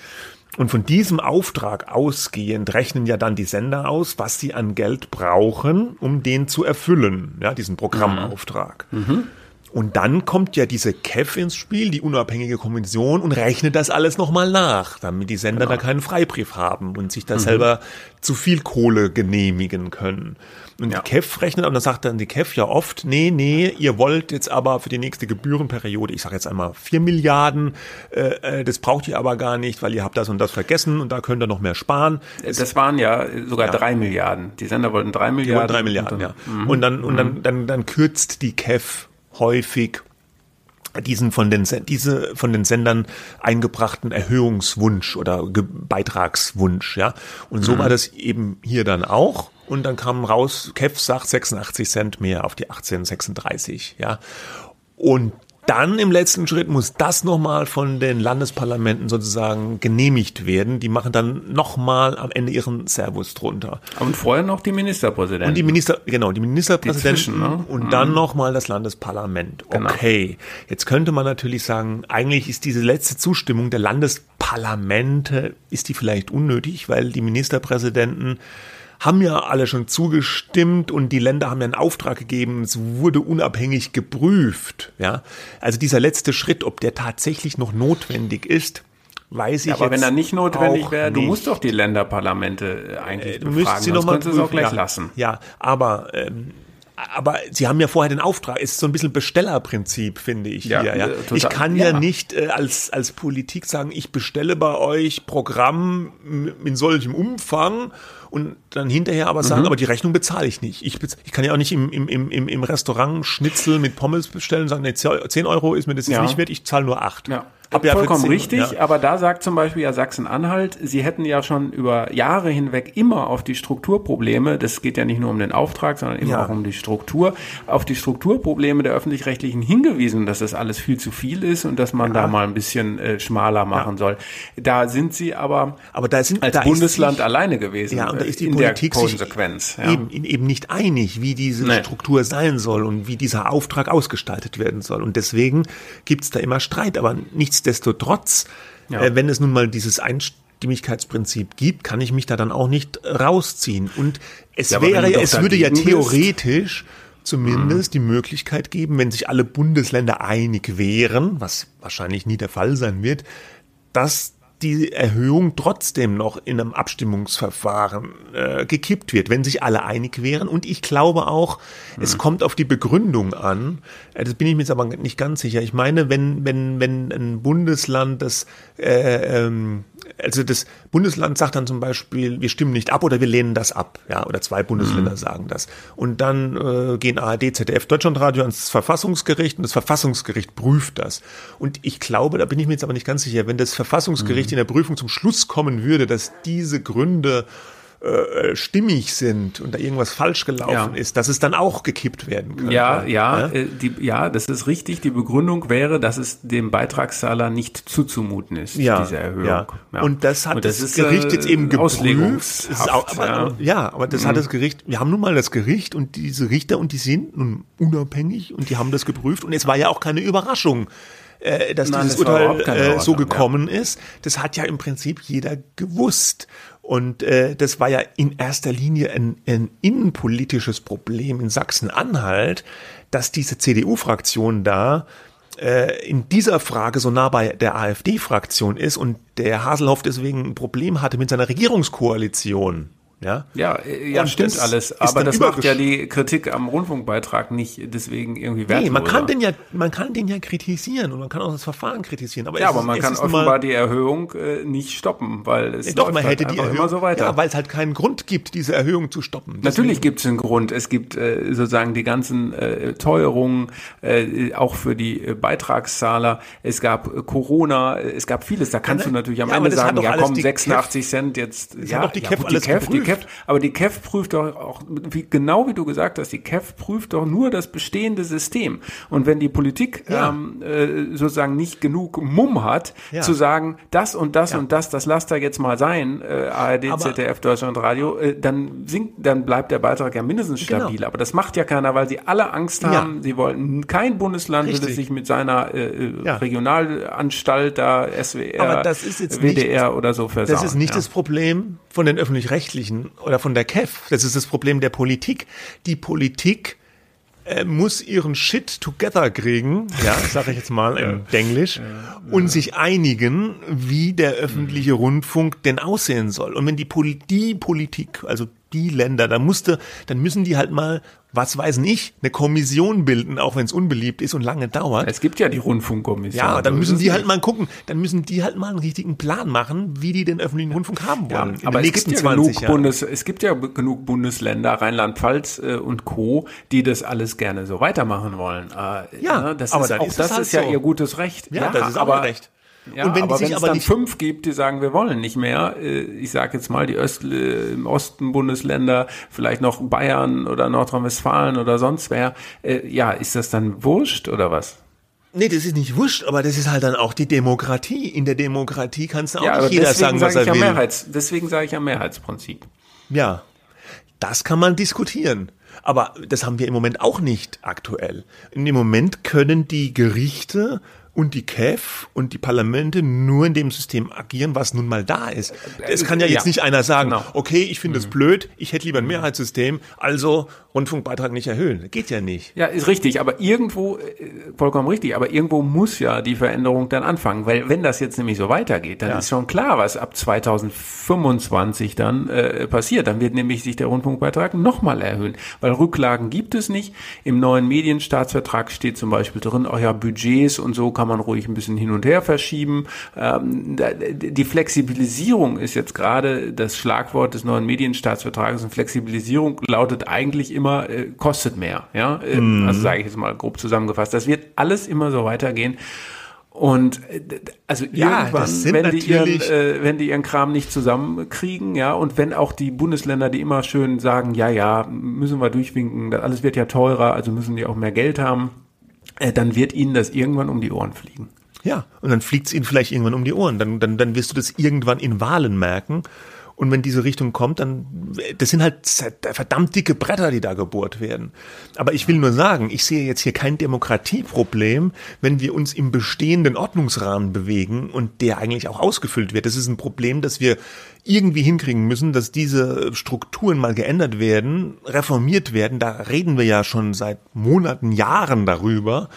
Und von diesem Auftrag ausgehend rechnen ja dann die Sender aus, was sie an Geld brauchen, um den zu erfüllen, ja, diesen Programmauftrag. Mhm. mhm. Und dann kommt ja diese KEF ins Spiel, die unabhängige Kommission, und rechnet das alles nochmal nach, damit die Sender genau. da keinen Freibrief haben und sich da mhm. selber zu viel Kohle genehmigen können. Und ja. die KEF rechnet, und dann sagt dann die KEF ja oft, nee, nee, ihr wollt jetzt aber für die nächste Gebührenperiode, ich sage jetzt einmal vier Milliarden, äh, äh, das braucht ihr aber gar nicht, weil ihr habt das und das vergessen und da könnt ihr noch mehr sparen. Das waren ja sogar ja. drei Milliarden. Die Sender wollten drei Milliarden. drei Milliarden, dann, ja. Mhm. Und dann, und dann, mhm. dann, dann kürzt die KEF häufig diesen von den, diese von den Sendern eingebrachten Erhöhungswunsch oder Beitragswunsch, ja. Und so mhm. war das eben hier dann auch. Und dann kam raus, Kev sagt 86 Cent mehr auf die 1836, ja. Und dann im letzten Schritt muss das nochmal von den Landesparlamenten sozusagen genehmigt werden. Die machen dann nochmal am Ende ihren Servus drunter. Und vorher noch die Ministerpräsidenten. Und die Minister, genau, die Ministerpräsidenten die Zwischen, ne? und mhm. dann nochmal das Landesparlament. Genau. Okay. Genau. Jetzt könnte man natürlich sagen, eigentlich ist diese letzte Zustimmung der Landesparlamente, ist die vielleicht unnötig, weil die Ministerpräsidenten haben ja alle schon zugestimmt und die Länder haben ja einen Auftrag gegeben. Es wurde unabhängig geprüft. Ja, also dieser letzte Schritt, ob der tatsächlich noch notwendig ist, weiß ich ja, aber wenn er nicht notwendig wäre, du musst doch die Länderparlamente äh, eigentlich äh, befragen, sie noch mal prüfen, auch gleich ja, lassen. Ja, aber ähm, aber Sie haben ja vorher den Auftrag. Es ist so ein bisschen Bestellerprinzip, finde ich ja, hier. Ja. Total. Ich kann ja, ja nicht äh, als als Politik sagen, ich bestelle bei euch Programm in solchem Umfang und dann hinterher aber sagen, mhm. aber die Rechnung bezahle ich nicht. Ich, ich kann ja auch nicht im, im, im, im Restaurant Schnitzel mit Pommes bestellen und sagen, nee, 10 Euro ist mir das jetzt ja. nicht wert, ich zahle nur 8. Ja. Hab ja Vollkommen richtig, ja. aber da sagt zum Beispiel ja Sachsen-Anhalt, sie hätten ja schon über Jahre hinweg immer auf die Strukturprobleme, das geht ja nicht nur um den Auftrag, sondern immer ja. auch um die Struktur, auf die Strukturprobleme der Öffentlich-Rechtlichen hingewiesen, dass das alles viel zu viel ist und dass man ja. da mal ein bisschen äh, schmaler machen soll. Da sind sie aber, aber da sind, als da Bundesland alleine gewesen. Ja, und da ist die in Politik Konsequenz. Sich eben, eben nicht einig, wie diese nee. Struktur sein soll und wie dieser Auftrag ausgestaltet werden soll. Und deswegen gibt's da immer Streit, aber nichts nichtsdestotrotz, ja. äh, wenn es nun mal dieses Einstimmigkeitsprinzip gibt, kann ich mich da dann auch nicht rausziehen. Und es ja, wäre, es würde ja theoretisch zumindest mhm. die Möglichkeit geben, wenn sich alle Bundesländer einig wären, was wahrscheinlich nie der Fall sein wird, dass die Erhöhung trotzdem noch in einem Abstimmungsverfahren äh, gekippt wird, wenn sich alle einig wären. Und ich glaube auch, mhm. es kommt auf die Begründung an. Äh, das bin ich mir jetzt aber nicht ganz sicher. Ich meine, wenn, wenn, wenn ein Bundesland das äh, ähm, also das Bundesland sagt dann zum Beispiel, wir stimmen nicht ab oder wir lehnen das ab, ja, oder zwei Bundesländer mhm. sagen das. Und dann äh, gehen ARD, ZDF, Deutschlandradio ans Verfassungsgericht und das Verfassungsgericht prüft das. Und ich glaube, da bin ich mir jetzt aber nicht ganz sicher, wenn das Verfassungsgericht mhm. In der Prüfung zum Schluss kommen würde, dass diese Gründe äh, stimmig sind und da irgendwas falsch gelaufen ja. ist, dass es dann auch gekippt werden könnte. Ja, ja, ja? Äh, die, ja, das ist richtig. Die Begründung wäre, dass es dem Beitragszahler nicht zuzumuten ist, ja, diese Erhöhung. Ja. ja. Und das hat und das, das Gericht jetzt eben äh, geprüft. Auch, aber, ja. ja, aber das mhm. hat das Gericht, wir haben nun mal das Gericht und diese Richter und die sind nun unabhängig und die haben das geprüft und es war ja auch keine Überraschung äh, dass Nein, dieses Urteil äh, so gekommen ja. ist. Das hat ja im Prinzip jeder gewusst. Und äh, das war ja in erster Linie ein, ein innenpolitisches Problem in Sachsen-Anhalt, dass diese CDU-Fraktion da äh, in dieser Frage so nah bei der AfD-Fraktion ist und der Haselhoff deswegen ein Problem hatte mit seiner Regierungskoalition. Ja, ja, äh, ja stimmt alles. Aber das macht ja die Kritik am Rundfunkbeitrag nicht deswegen irgendwie wertvoll. Nee, man kann den ja, man kann den ja kritisieren und man kann auch das Verfahren kritisieren. Aber ja, aber man kann offenbar die Erhöhung äh, nicht stoppen, weil es ja, doch, man hätte halt die Erhöhung, immer so weiter. Ja, weil es halt keinen Grund gibt, diese Erhöhung zu stoppen. Deswegen. Natürlich gibt es einen Grund. Es gibt äh, sozusagen die ganzen äh, Teuerungen, äh, auch für die äh, Beitragszahler. Es gab äh, Corona, es gab vieles. Da kannst ja, du natürlich am Ende sagen, ja komm, 86 Cent jetzt. Das ja, doch die KEF alles die KEF, aber die KEF prüft doch auch, wie, genau wie du gesagt hast, die KEF prüft doch nur das bestehende System. Und wenn die Politik ja. ähm, äh, sozusagen nicht genug Mumm hat, ja. zu sagen, das und das ja. und das, das lasst da jetzt mal sein, äh, ARD, aber, ZDF, Deutschland Radio, äh, dann sinkt, dann bleibt der Beitrag ja mindestens genau. stabil. Genau. Aber das macht ja keiner, weil sie alle Angst haben. Sie wollen kein Bundesland will sich mit seiner äh, äh Regionalanstalt da SWR, WDR nicht, oder so versauen. Das ist nicht das Problem von den öffentlich-rechtlichen oder von der KEF. Das ist das Problem der Politik. Die Politik äh, muss ihren Shit together kriegen, ja, sage ich jetzt mal im ja. Englisch, ja, ja. und sich einigen, wie der öffentliche Rundfunk denn aussehen soll. Und wenn die, Pol die Politik, also die Länder, da musste, dann müssen die halt mal, was weiß ich, eine Kommission bilden, auch wenn es unbeliebt ist und lange dauert. Es gibt ja die Rundfunkkommission. Ja, dann müssen die halt mal gucken, dann müssen die halt mal einen richtigen Plan machen, wie die den öffentlichen Rundfunk haben wollen. Ja, aber es gibt ja genug Bundes, es gibt ja genug Bundesländer, Rheinland-Pfalz äh, und Co., die das alles gerne so weitermachen wollen. Äh, ja, ne, das aber ist, auch, ist das halt ist ja so. ihr gutes Recht. Ja, ja das ist aber recht. Ja, und wenn aber wenn es dann fünf gibt, die sagen, wir wollen nicht mehr, äh, ich sage jetzt mal die Öst, äh, im Osten Bundesländer, vielleicht noch Bayern oder Nordrhein-Westfalen oder sonst wer, äh, ja, ist das dann wurscht oder was? Nee, das ist nicht wurscht, aber das ist halt dann auch die Demokratie. In der Demokratie kannst du auch ja, nicht jeder sagen, was sag er will. Mehrheits, deswegen sage ich ja Mehrheitsprinzip. Ja, das kann man diskutieren. Aber das haben wir im Moment auch nicht aktuell. Dem Moment können die Gerichte und die KEF und die Parlamente nur in dem System agieren, was nun mal da ist. Es kann ja jetzt ja, nicht einer sagen, genau. okay, ich finde es mhm. blöd, ich hätte lieber ein Mehrheitssystem, also Rundfunkbeitrag nicht erhöhen. geht ja nicht. Ja, ist richtig, aber irgendwo, äh, vollkommen richtig, aber irgendwo muss ja die Veränderung dann anfangen, weil wenn das jetzt nämlich so weitergeht, dann ja. ist schon klar, was ab 2025 dann äh, passiert. Dann wird nämlich sich der Rundfunkbeitrag nochmal erhöhen, weil Rücklagen gibt es nicht. Im neuen Medienstaatsvertrag steht zum Beispiel drin, euer Budgets und so kann kann man ruhig ein bisschen hin und her verschieben. Ähm, die Flexibilisierung ist jetzt gerade das Schlagwort des neuen Medienstaatsvertrages und Flexibilisierung lautet eigentlich immer, äh, kostet mehr. Ja? Äh, mhm. Also sage ich jetzt mal grob zusammengefasst. Das wird alles immer so weitergehen. Und äh, also ja, irgendwann, wenn die, ihren, äh, wenn die ihren Kram nicht zusammenkriegen, ja, und wenn auch die Bundesländer, die immer schön sagen, ja, ja, müssen wir durchwinken, alles wird ja teurer, also müssen die auch mehr Geld haben, äh, dann wird ihnen das irgendwann um die Ohren fliegen. Ja, und dann fliegt es ihnen vielleicht irgendwann um die Ohren. Dann, dann, dann wirst du das irgendwann in Wahlen merken. Und wenn diese Richtung kommt, dann, das sind halt verdammt dicke Bretter, die da gebohrt werden. Aber ich will nur sagen, ich sehe jetzt hier kein Demokratieproblem, wenn wir uns im bestehenden Ordnungsrahmen bewegen und der eigentlich auch ausgefüllt wird. Das ist ein Problem, das wir irgendwie hinkriegen müssen, dass diese Strukturen mal geändert werden, reformiert werden. Da reden wir ja schon seit Monaten, Jahren darüber.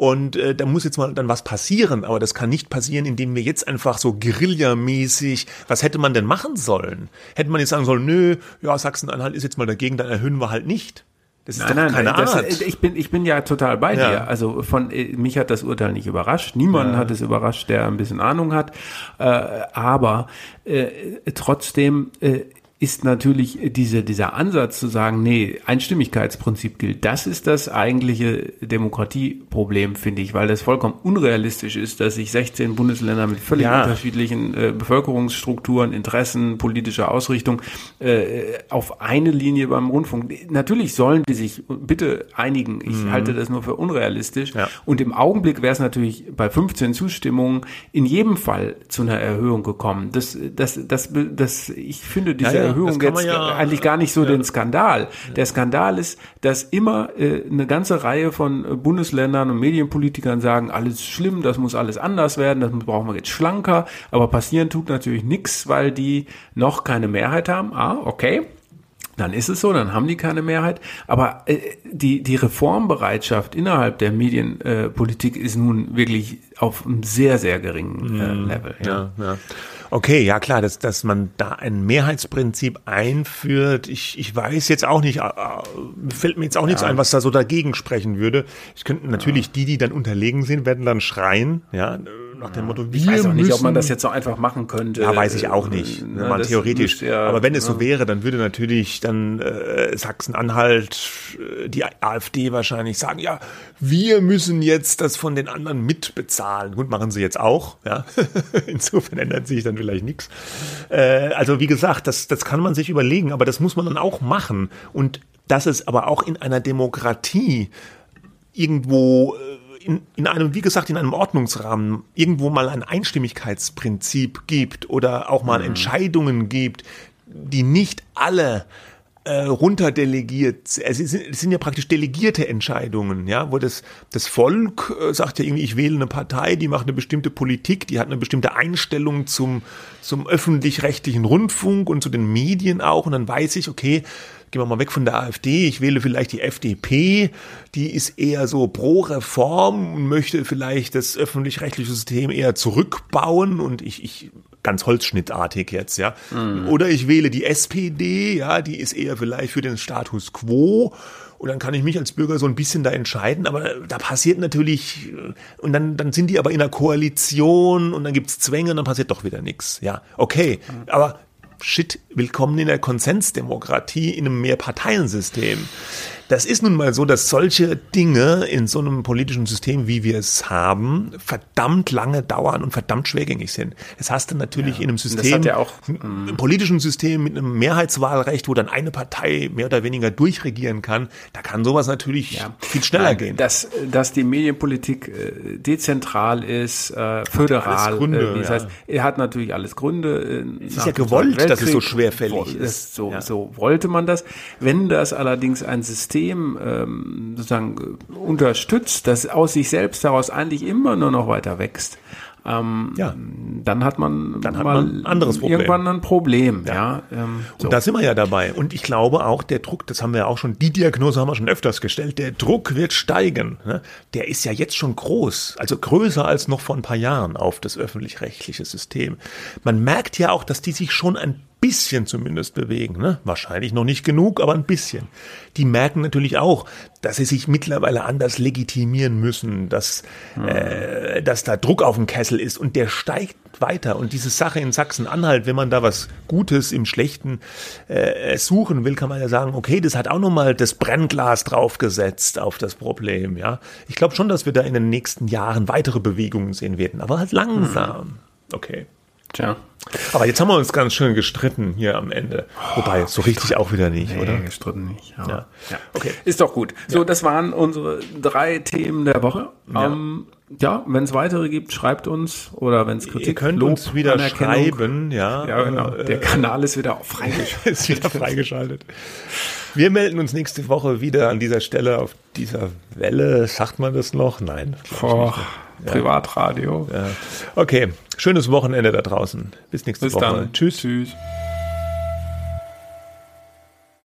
Und äh, da muss jetzt mal dann was passieren, aber das kann nicht passieren, indem wir jetzt einfach so Guerilla-mäßig, was hätte man denn machen sollen? Hätte man jetzt sagen sollen, nö, ja, Sachsen-Anhalt ist jetzt mal dagegen, dann erhöhen wir halt nicht. Das ist nein, doch nein, keine Art. Das, ich, bin, ich bin ja total bei ja. dir. Also von äh, mich hat das Urteil nicht überrascht. Niemand ja. hat es überrascht, der ein bisschen Ahnung hat. Äh, aber äh, trotzdem äh, ist natürlich diese, dieser Ansatz zu sagen, nee, Einstimmigkeitsprinzip gilt. Das ist das eigentliche Demokratieproblem, finde ich, weil das vollkommen unrealistisch ist, dass sich 16 Bundesländer mit völlig ja. unterschiedlichen äh, Bevölkerungsstrukturen, Interessen, politischer Ausrichtung äh, auf eine Linie beim Rundfunk. Natürlich sollen die sich bitte einigen. Ich mhm. halte das nur für unrealistisch. Ja. Und im Augenblick wäre es natürlich bei 15 Zustimmungen in jedem Fall zu einer Erhöhung gekommen. Das, das, das, das, ich finde diese ja, Erhöhung jetzt ja, eigentlich gar nicht so ja. den Skandal. Der Skandal ist, dass immer äh, eine ganze Reihe von äh, Bundesländern und Medienpolitikern sagen, alles schlimm, das muss alles anders werden, das brauchen wir jetzt schlanker, aber passieren tut natürlich nichts, weil die noch keine Mehrheit haben. Ah, okay. dann ist es so, dann haben die keine Mehrheit. Aber äh, die, die Reformbereitschaft innerhalb der Medienpolitik äh, ist nun wirklich auf einem sehr, sehr geringen äh, mhm. Level. Ja. ja, ja. Okay, ja klar, dass, dass man da ein Mehrheitsprinzip einführt. Ich, ich weiß jetzt auch nicht, äh, äh fällt mir jetzt auch nichts ja. ein, was da so dagegen sprechen würde. Ich könnte natürlich ja. die, die dann unterlegen sind, werden dann schreien, ja, nach dem Motto, wir Ich weiß auch nicht, ob man das jetzt so einfach machen könnte. Ja, weiß ich auch nicht. Ne, mal theoretisch. Ja, Aber wenn es so wäre, dann würde natürlich dann äh, Sachsen-Anhalt, äh, die AfD wahrscheinlich sagen, ja, wir müssen jetzt das von den anderen mitbezahlen. Gut, machen sie jetzt auch. Ja, insofern ändert sich dann vielleicht nichts. Äh, also wie gesagt, das, das kann man sich überlegen, aber das muss man dann auch machen. Und dass es aber auch in einer Demokratie irgendwo äh, in, in einem, wie gesagt, in einem Ordnungsrahmen irgendwo mal ein Einstimmigkeitsprinzip gibt oder auch mal mhm. Entscheidungen gibt, die nicht alle äh, runterdelegiert, es sind, es sind ja praktisch delegierte Entscheidungen, ja, wo das, das Volk äh, sagt ja irgendwie, ich wähle eine Partei, die macht eine bestimmte Politik, die hat eine bestimmte Einstellung zum, zum öffentlich-rechtlichen Rundfunk und zu den Medien auch und dann weiß ich, okay, gehen wir mal weg von der AfD, ich wähle vielleicht die FDP, die ist eher so pro Reform und möchte vielleicht das öffentlich-rechtliche System eher zurückbauen und ich, ich ganz holzschnittartig jetzt, ja. Mhm. Oder ich wähle die SPD, ja, die ist eher vielleicht für den Status quo. Und dann kann ich mich als Bürger so ein bisschen da entscheiden, aber da passiert natürlich, und dann, dann sind die aber in einer Koalition und dann gibt's Zwänge und dann passiert doch wieder nichts. Ja, okay. Mhm. Aber shit, willkommen in der Konsensdemokratie, in einem Mehrparteiensystem. Das ist nun mal so, dass solche Dinge in so einem politischen System, wie wir es haben, verdammt lange dauern und verdammt schwergängig sind. Das hast du natürlich ja, in einem System, ja auch, einem politischen System mit einem Mehrheitswahlrecht, wo dann eine Partei mehr oder weniger durchregieren kann, da kann sowas natürlich ja. viel schneller Nein, gehen. Dass, dass die Medienpolitik äh, dezentral ist, äh, föderal, Gründe, äh, das heißt, er hat natürlich alles Gründe. Äh, es ist ja gewollt, dass es so schwerfällig ist. So, so wollte man das. Wenn das allerdings ein System System ähm, sozusagen unterstützt, das aus sich selbst heraus eigentlich immer nur noch weiter wächst, ähm, ja. dann hat man dann hat man anderes Problem. irgendwann ein Problem. Ja. ja ähm, so. Und da sind wir ja dabei. Und ich glaube auch, der Druck, das haben wir auch schon, die Diagnose haben wir schon öfters gestellt, der Druck wird steigen. Ne? Der ist ja jetzt schon groß, also größer als noch vor ein paar Jahren auf das öffentlich-rechtliche System. Man merkt ja auch, dass die sich schon ein bisschen zumindest bewegen. Ne? Wahrscheinlich noch nicht genug, aber ein bisschen. Die merken natürlich auch, dass sie sich mittlerweile anders legitimieren müssen, dass, mhm. äh, dass da Druck auf dem Kessel ist und der steigt weiter. Und diese Sache in Sachsen-Anhalt, wenn man da was Gutes im Schlechten äh, suchen will, kann man ja sagen, okay, das hat auch nochmal das Brennglas draufgesetzt auf das Problem. Ja, Ich glaube schon, dass wir da in den nächsten Jahren weitere Bewegungen sehen werden, aber halt langsam. Mhm. Okay. Tja. Aber jetzt haben wir uns ganz schön gestritten hier am Ende. Wobei, so richtig auch wieder nicht, nee, oder? gestritten nicht. Ja. ja. Okay. Ist doch gut. So, ja. das waren unsere drei Themen der Woche. Ja, ähm, ja wenn es weitere gibt, schreibt uns. Oder wenn es Kritik Ihr könnt Lob, uns wieder schreiben, ja. Ja, genau. Der äh, Kanal ist wieder freigeschaltet. ist wieder freigeschaltet. Wir melden uns nächste Woche wieder an dieser Stelle auf dieser Welle. Sagt man das noch? Nein. Oh, Privatradio. Ja. Okay, schönes Wochenende da draußen. Bis nächste Bis Woche. Dann. Tschüss. Tschüss.